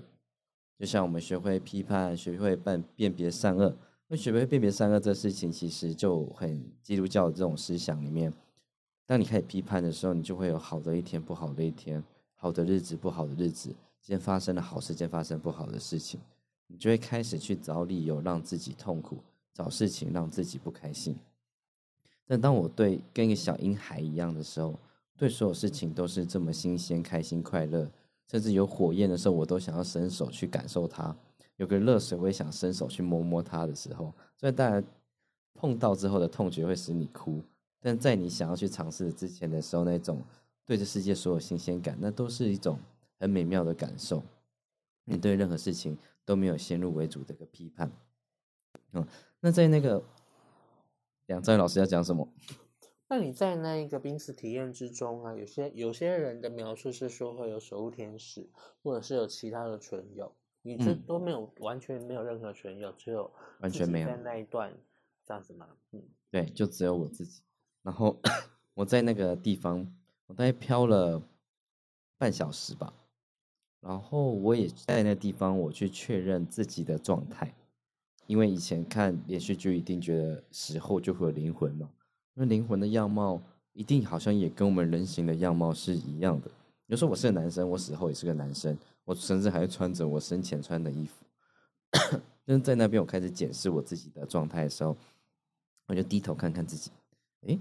就像我们学会批判，学会辨辨别善恶，那学会辨别善恶这事情，其实就很基督教的这种思想里面，当你开始批判的时候，你就会有好的一天，不好的一天。好的日子，不好的日子，今天发生了好事，今天发生不好的事情，你就会开始去找理由让自己痛苦，找事情让自己不开心。但当我对跟一个小婴孩一样的时候，对所有事情都是这么新鲜、开心、快乐，甚至有火焰的时候，我都想要伸手去感受它；有个热水，我也想伸手去摸摸它的时候，所以当然碰到之后的痛觉会使你哭，但在你想要去尝试之前的时候，那种。对这世界所有新鲜感，那都是一种很美妙的感受。你对任何事情都没有先入为主的一个批判。嗯，那在那个两位老师要讲什么？那你在那一个濒死体验之中啊，有些有些人的描述是说会有守护天使，或者是有其他的存有，你这都没有，完全没有任何存有，只有完全没有在那一段这样子吗？嗯，对，就只有我自己。然后 我在那个地方。我大概飘了半小时吧，然后我也在那地方，我去确认自己的状态，因为以前看连续剧一定觉得死后就会有灵魂嘛，那灵魂的样貌一定好像也跟我们人形的样貌是一样的，有时候我是个男生，我死后也是个男生，我甚至还会穿着我生前穿的衣服。但是在那边，我开始检视我自己的状态的时候，我就低头看看自己，诶，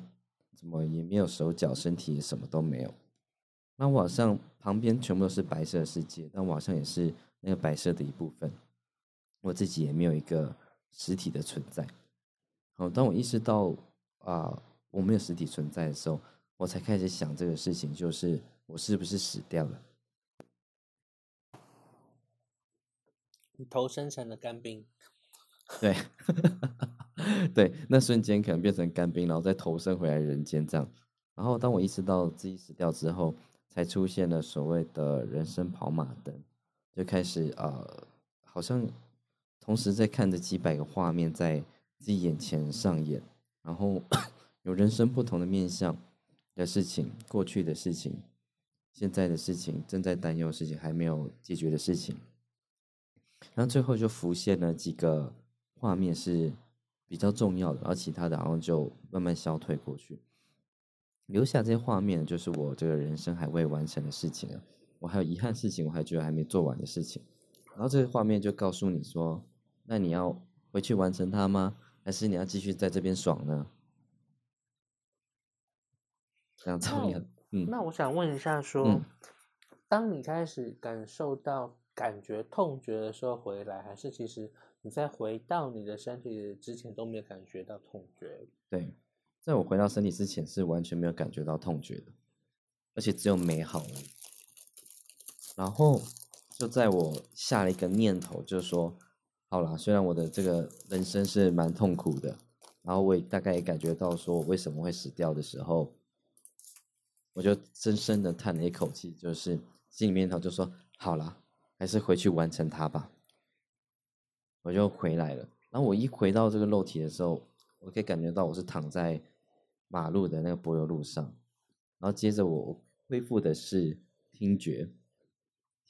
怎么也没有手脚，身体什么都没有。那我好像旁边全部都是白色的世界，但我好像也是那个白色的一部分。我自己也没有一个实体的存在。好，当我意识到啊，我没有实体存在的时候，我才开始想这个事情，就是我是不是死掉了？你投生成了干冰，对，对，那瞬间可能变成干冰，然后再投生回来人间这样。然后当我意识到自己死掉之后，才出现了所谓的人生跑马灯，就开始呃，好像同时在看着几百个画面在。自己眼前上演，然后 有人生不同的面相的事情，过去的事情，现在的事情，正在担忧的事情，还没有解决的事情，然后最后就浮现了几个画面是比较重要的，然后其他的然后就慢慢消退过去，留下这些画面就是我这个人生还未完成的事情啊，我还有遗憾事情，我还觉得还没做完的事情，然后这个画面就告诉你说，那你要回去完成它吗？还是你要继续在这边爽呢？这样操你嗯。那我想问一下，说，当你开始感受到感觉痛觉的时候回来，还是其实你在回到你的身体之前都没有感觉到痛觉？对，在我回到身体之前是完全没有感觉到痛觉的，而且只有美好。然后就在我下了一个念头，就是说。好啦，虽然我的这个人生是蛮痛苦的，然后我也大概也感觉到说我为什么会死掉的时候，我就深深的叹了一口气，就是心里面头就说好啦，还是回去完成它吧。我就回来了，然后我一回到这个肉体的时候，我可以感觉到我是躺在马路的那个柏油路上，然后接着我恢复的是听觉，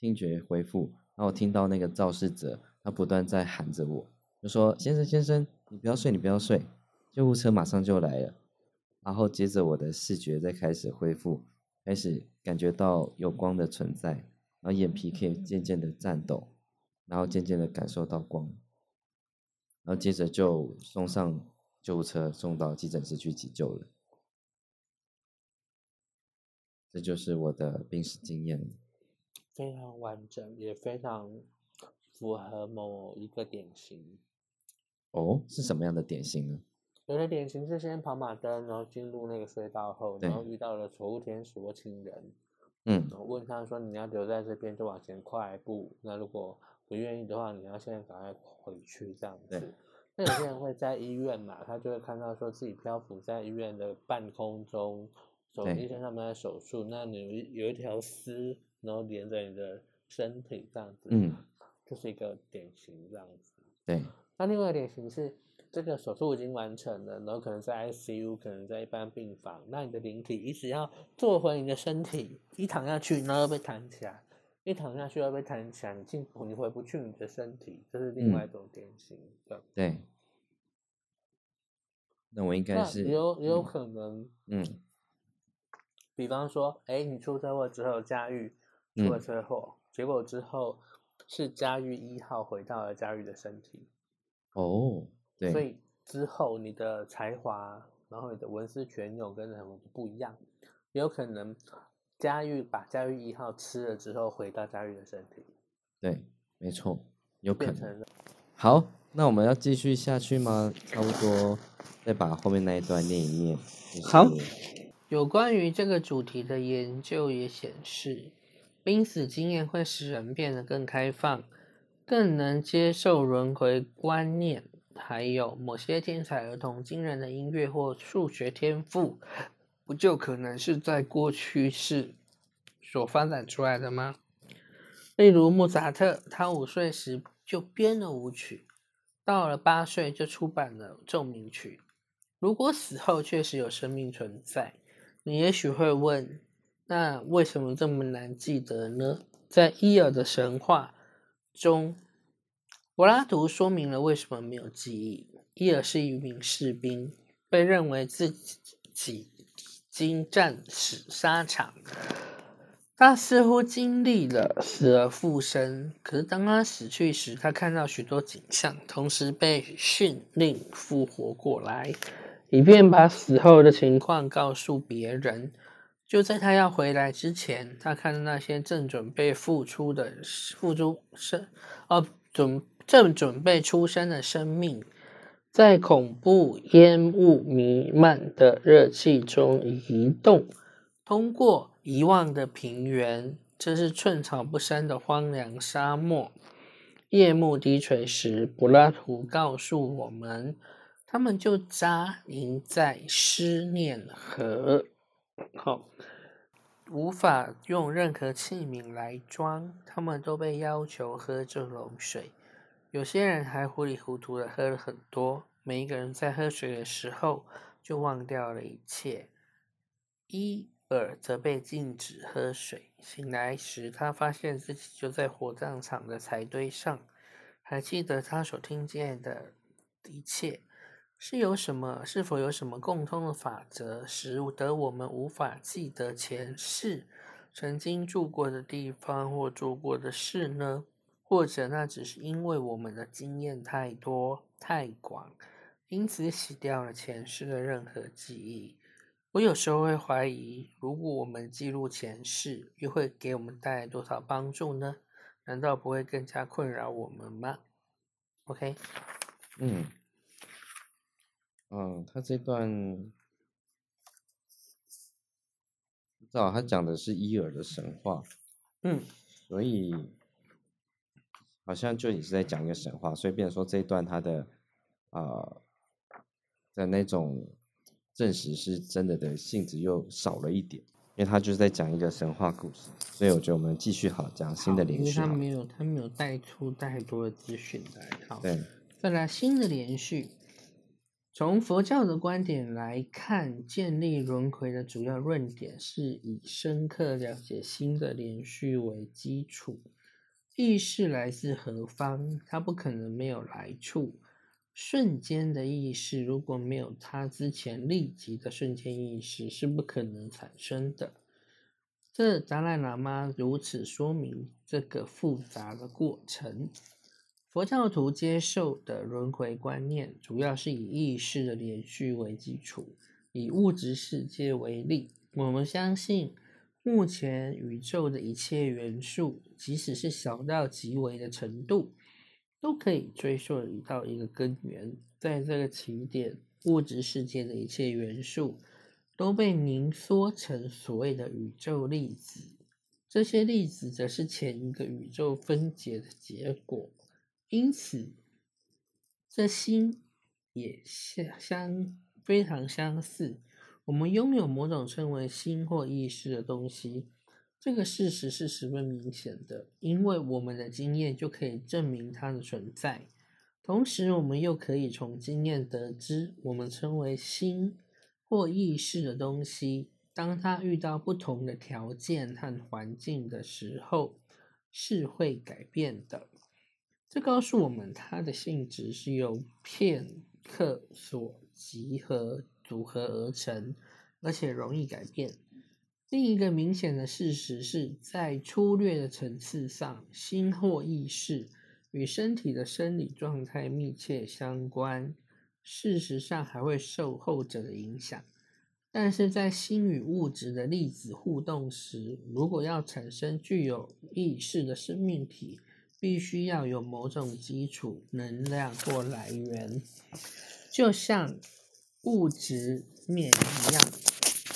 听觉恢复，然后听到那个肇事者。他不断在喊着我，就说：“先生，先生，你不要睡，你不要睡，救护车马上就来了。”然后接着我的视觉再开始恢复，开始感觉到有光的存在，然后眼皮可以渐渐的颤抖，然后渐渐的感受到光，然后接着就送上救护车，送到急诊室去急救了。这就是我的病史经验，非常完整，也非常。符合某一个典型，哦，是什么样的典型呢？有的典型是先跑马灯，然后进入那个隧道后，然后遇到了守护天使或亲人，嗯，问他说：“你要留在这边就往前快一步，那如果不愿意的话，你要现在赶快回去这样子。”那有些人会在医院嘛，他就会看到说自己漂浮在医院的半空中，手医生他们在手术，那你有一条丝，然后连着你的身体这样子，嗯。就是一个典型这样子。对，那另外一个典型是，这个手术已经完成了，然后可能在 ICU，可能在一般病房，那你的灵体一直要坐回你的身体，一躺下去，然后又被弹起来，一躺下去又被弹起来，你进你回不去你的身体，这是另外一种典型的。对。那我应该是有有可能，嗯，比方说，哎，你出车祸之后，佳玉出了车祸，结果之后。是嘉玉一号回到了嘉玉的身体，哦，对，所以之后你的才华，然后你的文思泉涌跟什么不一样，有可能嘉玉把嘉玉一号吃了之后回到嘉玉的身体，对，没错，有可能。好，那我们要继续下去吗？差不多，再把后面那一段念一念。好，有关于这个主题的研究也显示。濒死经验会使人变得更开放，更能接受轮回观念。还有某些天才儿童惊人的音乐或数学天赋，不就可能是在过去式所发展出来的吗？例如莫扎特，他五岁时就编了舞曲，到了八岁就出版了奏鸣曲。如果死后确实有生命存在，你也许会问。那为什么这么难记得呢？在伊尔的神话中，柏拉图说明了为什么没有记忆。伊尔是一名士兵，被认为自己已经战死沙场，他似乎经历了死而复生，可是当他死去时，他看到许多景象，同时被训令复活过来，以便把死后的情况告诉别人。就在他要回来之前，他看到那些正准备复出的复出生哦，准正准备出生的生命，在恐怖烟雾弥漫的热气中移动，通过。遗忘的平原，这是寸草不生的荒凉沙漠。夜幕低垂时，柏拉图告诉我们，他们就扎营在思念河。好，无法用任何器皿来装，他们都被要求喝这种水。有些人还糊里糊涂的喝了很多。每一个人在喝水的时候，就忘掉了一切。一。尔则被禁止喝水。醒来时，他发现自己就在火葬场的柴堆上，还记得他所听见的一切。是有什么？是否有什么共通的法则，使得我们无法记得前世曾经住过的地方或做过的事呢？或者，那只是因为我们的经验太多太广，因此洗掉了前世的任何记忆？我有时候会怀疑，如果我们记录前世，又会给我们带来多少帮助呢？难道不会更加困扰我们吗？OK，嗯，嗯，他这段不知道他讲的是伊尔的神话，嗯，所以好像就也是在讲一个神话，所以变成说这一段他的啊的那种。证实是真的的性质又少了一点，因为他就是在讲一个神话故事，所以我觉得我们继续好讲新的连续。因为他没有他没有带出太多的资讯来，好，对，再来新的连续。从佛教的观点来看，建立轮回的主要论点是以深刻了解新的连续为基础。意识来自何方？它不可能没有来处。瞬间的意识，如果没有它之前立即的瞬间意识，是不可能产生的。这达赖喇嘛如此说明这个复杂的过程。佛教徒接受的轮回观念，主要是以意识的连续为基础。以物质世界为例，我们相信目前宇宙的一切元素，即使是小到极微的程度。都可以追溯到一个根源，在这个起点，物质世界的一切元素都被凝缩成所谓的宇宙粒子，这些粒子则是前一个宇宙分解的结果。因此，这心也相相非常相似。我们拥有某种称为心或意识的东西。这个事实是十分明显的，因为我们的经验就可以证明它的存在。同时，我们又可以从经验得知，我们称为心或意识的东西，当它遇到不同的条件和环境的时候，是会改变的。这告诉我们，它的性质是由片刻所集合组合而成，而且容易改变。另一个明显的事实是在粗略的层次上，心或意识与身体的生理状态密切相关，事实上还会受后者的影响。但是在心与物质的粒子互动时，如果要产生具有意识的生命体，必须要有某种基础能量或来源，就像物质面一样。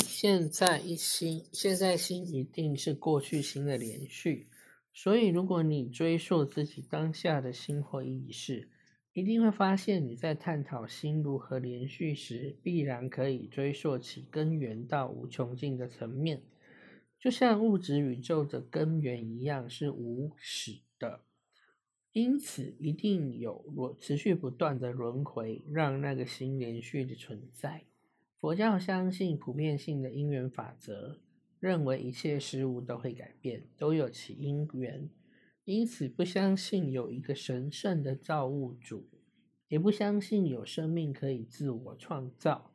现在一心，现在心一定是过去心的连续，所以如果你追溯自己当下的心或意识，一定会发现你在探讨心如何连续时，必然可以追溯其根源到无穷尽的层面，就像物质宇宙的根源一样是无始的，因此一定有轮持续不断的轮回，让那个心连续的存在。佛教相信普遍性的因缘法则，认为一切事物都会改变，都有其因缘，因此不相信有一个神圣的造物主，也不相信有生命可以自我创造。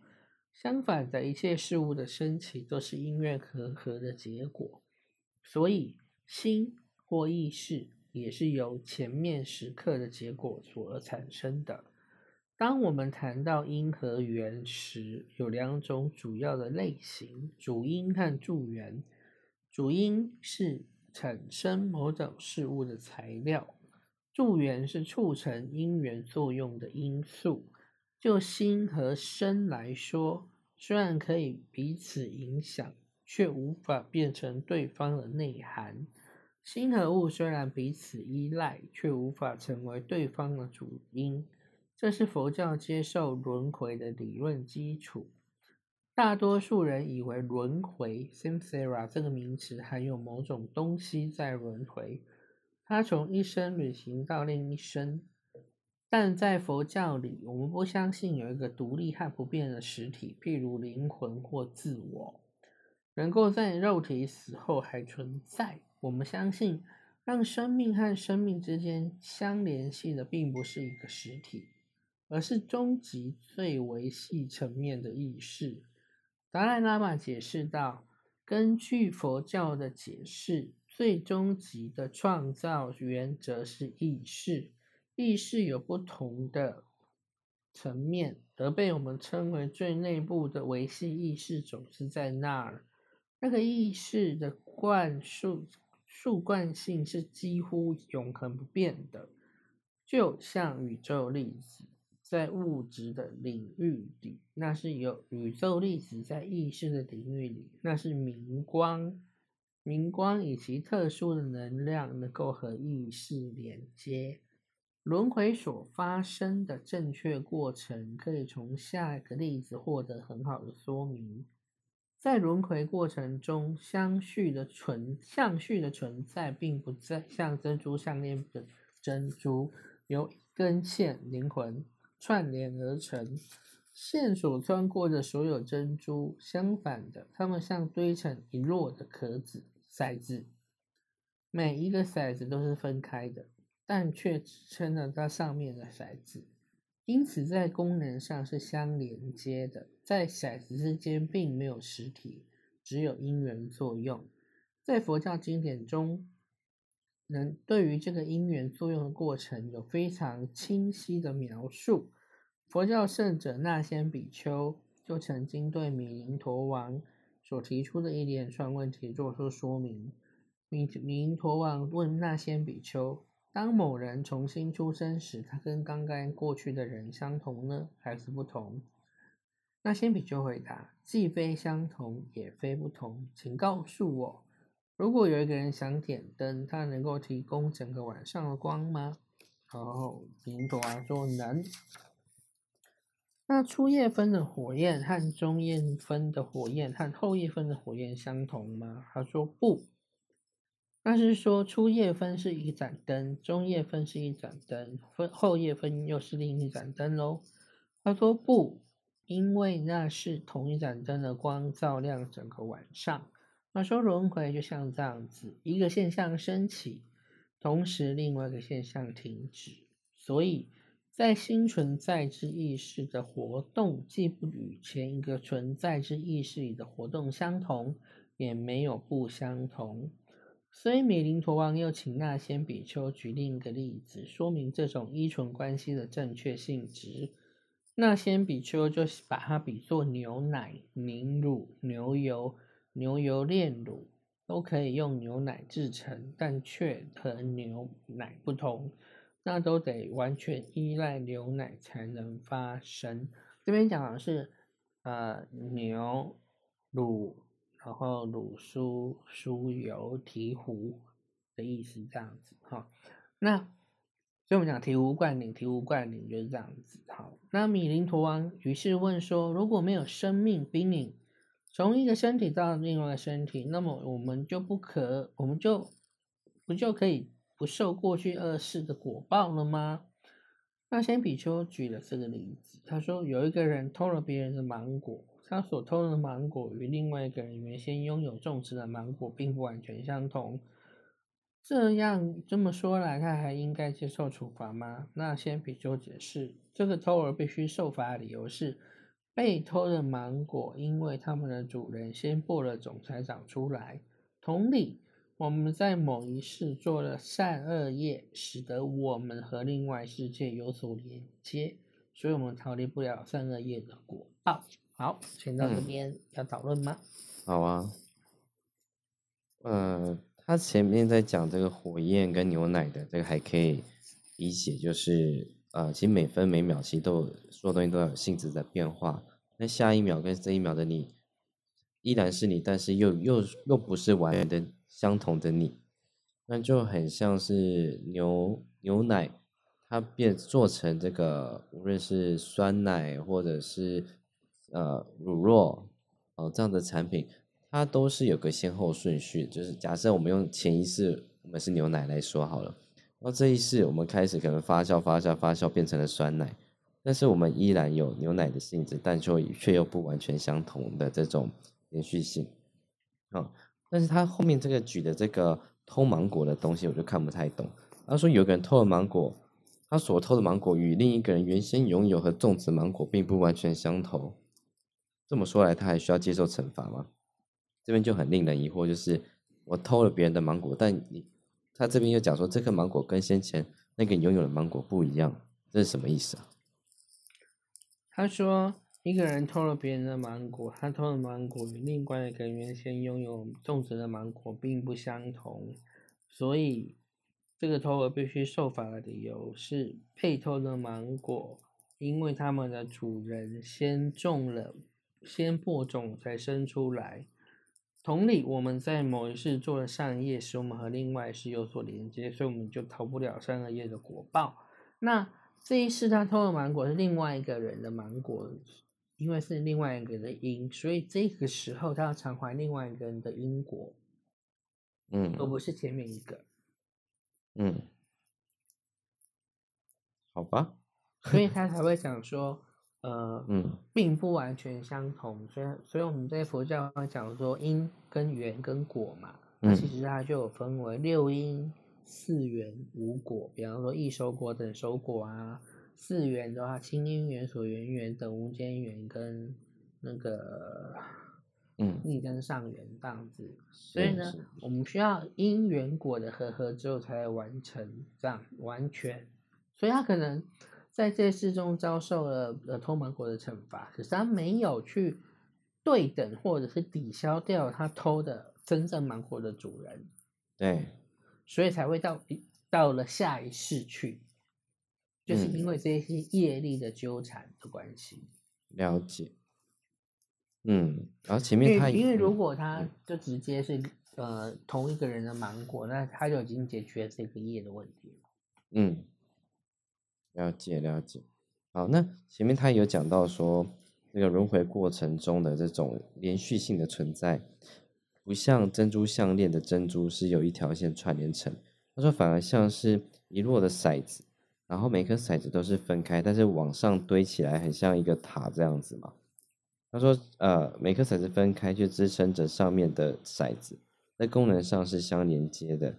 相反的，一切事物的升起都是因缘和合的结果。所以心或意识也是由前面时刻的结果所而产生的。当我们谈到因和缘时，有两种主要的类型：主因和助缘。主因是产生某种事物的材料，助缘是促成因缘作用的因素。就心和身来说，虽然可以彼此影响，却无法变成对方的内涵。心和物虽然彼此依赖，却无法成为对方的主因。这是佛教接受轮回的理论基础。大多数人以为轮回 （samsara） 这个名词含有某种东西在轮回，它从一生旅行到另一生。但在佛教里，我们不相信有一个独立和不变的实体，譬如灵魂或自我，能够在肉体死后还存在。我们相信，让生命和生命之间相联系的，并不是一个实体，而是终极最维系层面的意识。达赖喇嘛解释道：“根据佛教的解释，最终极的创造原则是意识。意识有不同的层面，而被我们称为最内部的维系意识总是在那儿。那个意识的灌输数惯性是几乎永恒不变的，就像宇宙粒子。”在物质的领域里，那是有宇宙粒子；在意识的领域里，那是明光。明光以其特殊的能量，能够和意识连接。轮回所发生的正确过程，可以从下一个例子获得很好的说明。在轮回过程中，相续的存相续的存在，并不在像珍珠项链的珍珠由一根线灵魂。串联而成，线索穿过的所有珍珠。相反的，它们像堆成一摞的壳子骰子，每一个骰子都是分开的，但却支撑着它上面的骰子，因此在功能上是相连接的。在骰子之间并没有实体，只有因缘作用。在佛教经典中。能对于这个因缘作用的过程有非常清晰的描述。佛教圣者那仙比丘就曾经对米林陀王所提出的一连串问题做出说明。米林陀王问那仙比丘：当某人重新出生时，他跟刚刚过去的人相同呢，还是不同？那先比就回答：既非相同，也非不同，请告诉我。如果有一个人想点灯，他能够提供整个晚上的光吗？然后明陀王说能。那初夜分的火焰和中夜分的火焰和后夜分的火焰相同吗？他说不。那是说初夜分是一盏灯，中夜分是一盏灯，分后夜分又是另一盏灯喽。他说不，因为那是同一盏灯的光照亮整个晚上。那说轮回就像这样子，一个现象升起，同时另外一个现象停止。所以在新存在之意识的活动，既不与前一个存在之意识里的活动相同，也没有不相同。所以米林陀王又请那先比丘举另一个例子，说明这种依存关系的正确性质。那先比丘就把它比作牛奶、凝乳、牛油。牛油炼乳都可以用牛奶制成，但却和牛奶不同，那都得完全依赖牛奶才能发生。这边讲的是，呃，牛乳，然后乳酥、酥油、醍醐的意思，这样子哈。那所以我们讲醍醐灌顶，醍醐灌顶就是这样子。好，那米林陀王于是问说：如果没有生命冰饮？从一个身体到另外一个身体，那么我们就不可，我们就不就可以不受过去恶事的果报了吗？那先比丘举了这个例子，他说有一个人偷了别人的芒果，他所偷的芒果与另外一个人原先拥有种植的芒果并不完全相同。这样这么说来，他还应该接受处罚吗？那先比丘解释，这个偷儿必须受罚的理由是。被偷的芒果，因为他们的主人先播了种才长出来。同理，我们在某一世做了善恶业，使得我们和另外世界有所连接，所以我们逃离不了善恶业的果报。好，先到这边要讨论吗？好啊。呃，他前面在讲这个火焰跟牛奶的这个还可以理解，就是呃，其实每分每秒其实都有所有东西都有性质在变化。那下一秒跟这一秒的你依然是你，但是又又又不是完全的相同的你，那就很像是牛牛奶，它变做成这个无论是酸奶或者是呃乳酪哦这样的产品。它都是有个先后顺序，就是假设我们用前一世我们是牛奶来说好了，然后这一世我们开始可能发酵发酵发酵变成了酸奶，但是我们依然有牛奶的性质，但却却又不完全相同的这种连续性，啊，但是他后面这个举的这个偷芒果的东西我就看不太懂，他说有个人偷了芒果，他所偷的芒果与另一个人原先拥有和种植芒果并不完全相同，这么说来他还需要接受惩罚吗？这边就很令人疑惑，就是我偷了别人的芒果，但你他这边又讲说这颗芒果跟先前那个拥有的芒果不一样，这是什么意思啊？他说一个人偷了别人的芒果，他偷的芒果与另外一个原先拥有种植的芒果并不相同，所以这个偷儿必须受罚的理由是被偷的芒果，因为他们的主人先种了，先播种才生出来。同理，我们在某一世做了善业，使我们和另外一世有所连接，所以我们就逃不了善恶业的果报。那这一世他偷的芒果是另外一个人的芒果，因为是另外一个人的因，所以这个时候他要偿还另外一个人的因果，嗯，而不是前面一个，嗯，好吧，所以他 才会想说。呃，嗯，并不完全相同，所以，所以我们在佛教讲说因跟缘跟果嘛，那其实它就有分为六因、四缘、五果。比方说，一收果等收果啊，四缘的话，清因缘、所缘缘等无间缘跟那个，嗯，逆跟上缘这样子。所以呢，我们需要因缘果的合合之后才完成这样完全，所以它可能。在这世中遭受了呃偷芒果的惩罚，可是他没有去对等或者是抵消掉他偷的真正芒果的主人，对，所以才会到到了下一世去，就是因为这些业力的纠缠的关系。了解。嗯，然后前面他因为如果他就直接是呃同一个人的芒果，那他就已经解决了这个业的问题嗯。了解了解，好，那前面他有讲到说，这个轮回过程中的这种连续性的存在，不像珍珠项链的珍珠是有一条线串联成，他说反而像是一摞的骰子，然后每颗骰子都是分开，但是往上堆起来很像一个塔这样子嘛。他说，呃，每颗骰子分开去支撑着上面的骰子，在功能上是相连接的。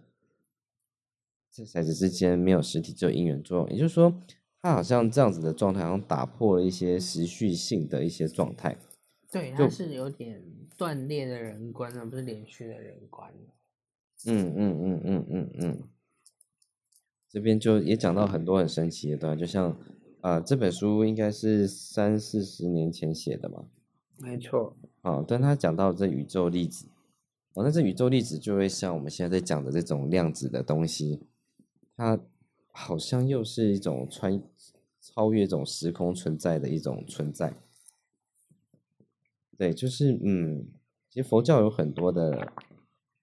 这骰子之间没有实体，只有因缘作用。也就是说，它好像这样子的状态，好像打破了一些时序性的一些状态。对，它是有点断裂的人观，而不是连续的人观。嗯嗯嗯嗯嗯嗯。这边就也讲到很多很神奇的东西，就像啊，这本书应该是三四十年前写的嘛。没错。啊，但他讲到这宇宙粒子，哦，那这宇宙粒子就会像我们现在在讲的这种量子的东西。它好像又是一种穿超越这种时空存在的一种存在，对，就是嗯，其实佛教有很多的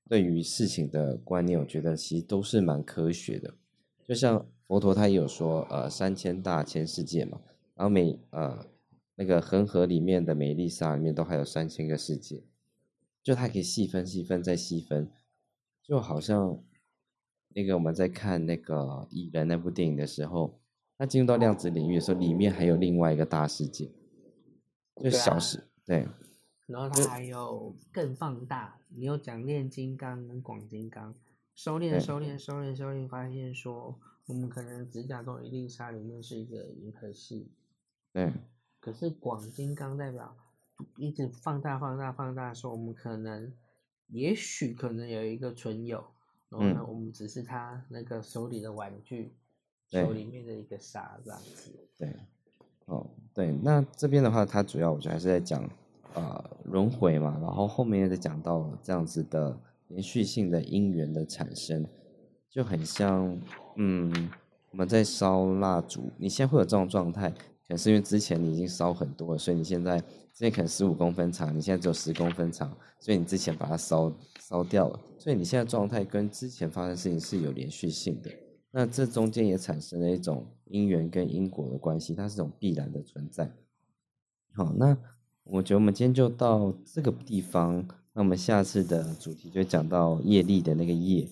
对于事情的观念，我觉得其实都是蛮科学的。就像佛陀他也有说，呃，三千大千世界嘛，然后每呃那个恒河里面的美丽沙里面都还有三千个世界，就它可以细分、细分再细分，就好像。那个我们在看那个《蚁人》那部电影的时候，他进入到量子领域的时候，里面还有另外一个大世界，就小时对。然后它还有更放大，你又讲炼金刚跟广金刚，收敛收敛收敛收敛，发现说我们可能指甲中一粒沙里面是一个银河系，对。可是广金刚代表一直放大放大放大，说我们可能也许可能有一个存有，然后呢，我们只是他那个手里的玩具，手里面的一个沙这样子。对，哦，对，那这边的话，它主要我觉得还是在讲呃轮回嘛，然后后面又在讲到这样子的连续性的因缘的产生，就很像嗯我们在烧蜡烛，你现在会有这种状态，可是因为之前你已经烧很多了，所以你现在。之前可能十五公分长，你现在只有十公分长，所以你之前把它烧烧掉了，所以你现在状态跟之前发生事情是有连续性的。那这中间也产生了一种因缘跟因果的关系，它是种必然的存在。好，那我觉得我们今天就到这个地方，那我们下次的主题就讲到业力的那个业。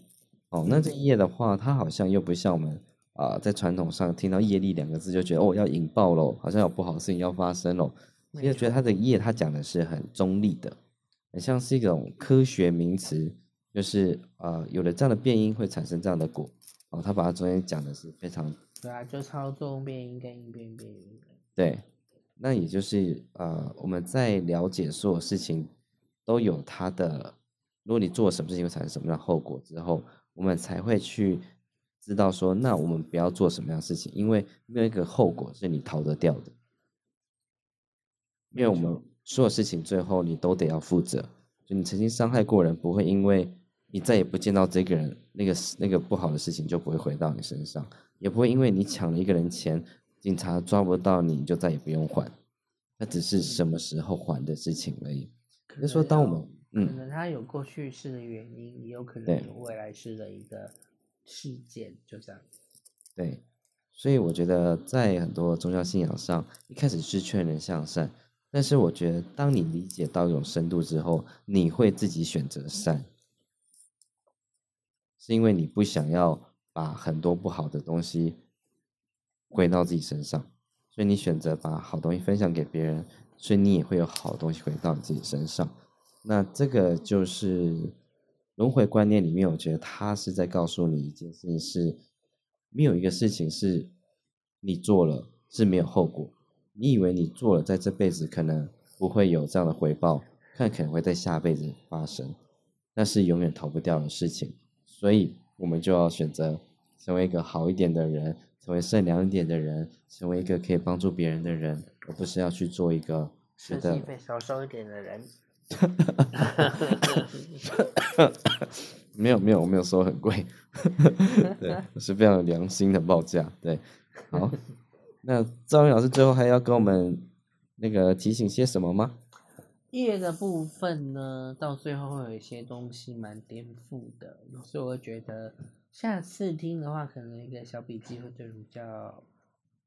哦，那这业的话，它好像又不像我们啊，在传统上听到业力两个字就觉得哦要引爆喽，好像有不好的事情要发生喽。因为觉得他的业，他讲的是很中立的，很像是一种科学名词，就是呃，有了这样的变音会产生这样的果，哦，他把它中间讲的是非常对啊，就操纵变音跟音变变音。对，那也就是呃，我们在了解所有事情都有它的，如果你做什么事情会产生什么样的后果之后，我们才会去知道说，那我们不要做什么样的事情，因为没有一个后果是你逃得掉的。因为我们所有事情最后你都得要负责，就你曾经伤害过人，不会因为你再也不见到这个人，那个那个不好的事情就不会回到你身上，也不会因为你抢了一个人钱，警察抓不到你就再也不用还，那只是什么时候还的事情而已。可是说当我们嗯，可能他有过去式的原因，也有可能有未来式的一个事件，就这样。对，所以我觉得在很多宗教信仰上，一开始是劝人向善。但是我觉得，当你理解到一种深度之后，你会自己选择善，是因为你不想要把很多不好的东西归到自己身上，所以你选择把好东西分享给别人，所以你也会有好东西回到你自己身上。那这个就是轮回观念里面，我觉得他是在告诉你一件事情：是没有一个事情是你做了是没有后果。你以为你做了，在这辈子可能不会有这样的回报，看可能会在下辈子发生，那是永远逃不掉的事情。所以，我们就要选择成为一个好一点的人，成为善良一点的人，成为一个可以帮助别人的人，而不是要去做一个觉得少收一点的人。没有没有，我没有说很贵，对，是非常有良心的报价。对，好。那赵云老师最后还要跟我们那个提醒些什么吗？夜的部分呢，到最后会有一些东西蛮颠覆的，所以我觉得下次听的话，可能一个小笔记会对比较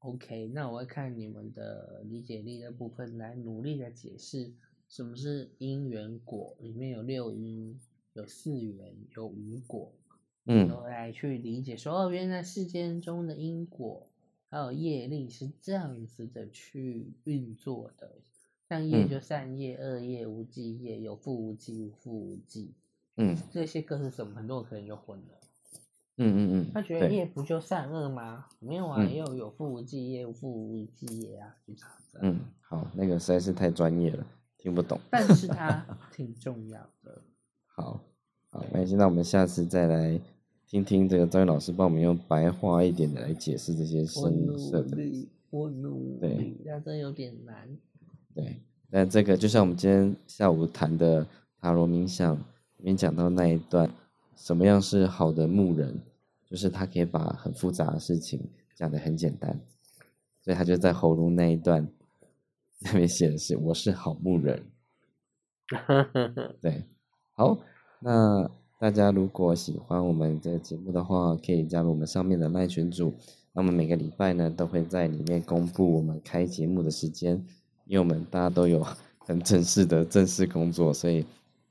OK。那我会看你们的理解力的部分来努力的解释什么是因缘果，里面有六因，有四缘，有五果，嗯，然后来去理解说哦，原来世间中的因果。还有业力是这样子的去运作的，像业就善业、恶业、无记业，有富无记、无富无记。嗯，这些各是什么？很多人可能就混了。嗯嗯嗯。他觉得业不就善恶吗？没有啊，也有有富无记业、无富无记业啊，就这样子嗯，好，那个实在是太专业了，听不懂。但是它挺重要的。好，好，那现在我们下次再来。听听这个张宇老师帮我们用白话一点的来解释这些深色的，我努力，对，那这有点难。对，那这个就像我们今天下午谈的塔罗冥想里面讲到那一段，什么样是好的牧人，就是他可以把很复杂的事情讲得很简单，所以他就在喉咙那一段那边写的是我是好牧人。对，好，那。大家如果喜欢我们的节目的话，可以加入我们上面的麦群组。那么每个礼拜呢，都会在里面公布我们开节目的时间。因为我们大家都有 很正式的正式工作，所以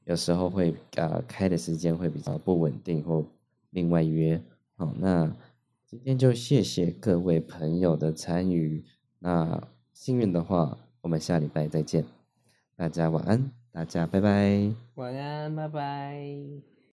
有时候会呃开的时间会比较不稳定或另外约。好，那今天就谢谢各位朋友的参与。那幸运的话，我们下礼拜再见。大家晚安，大家拜拜。晚安，拜拜。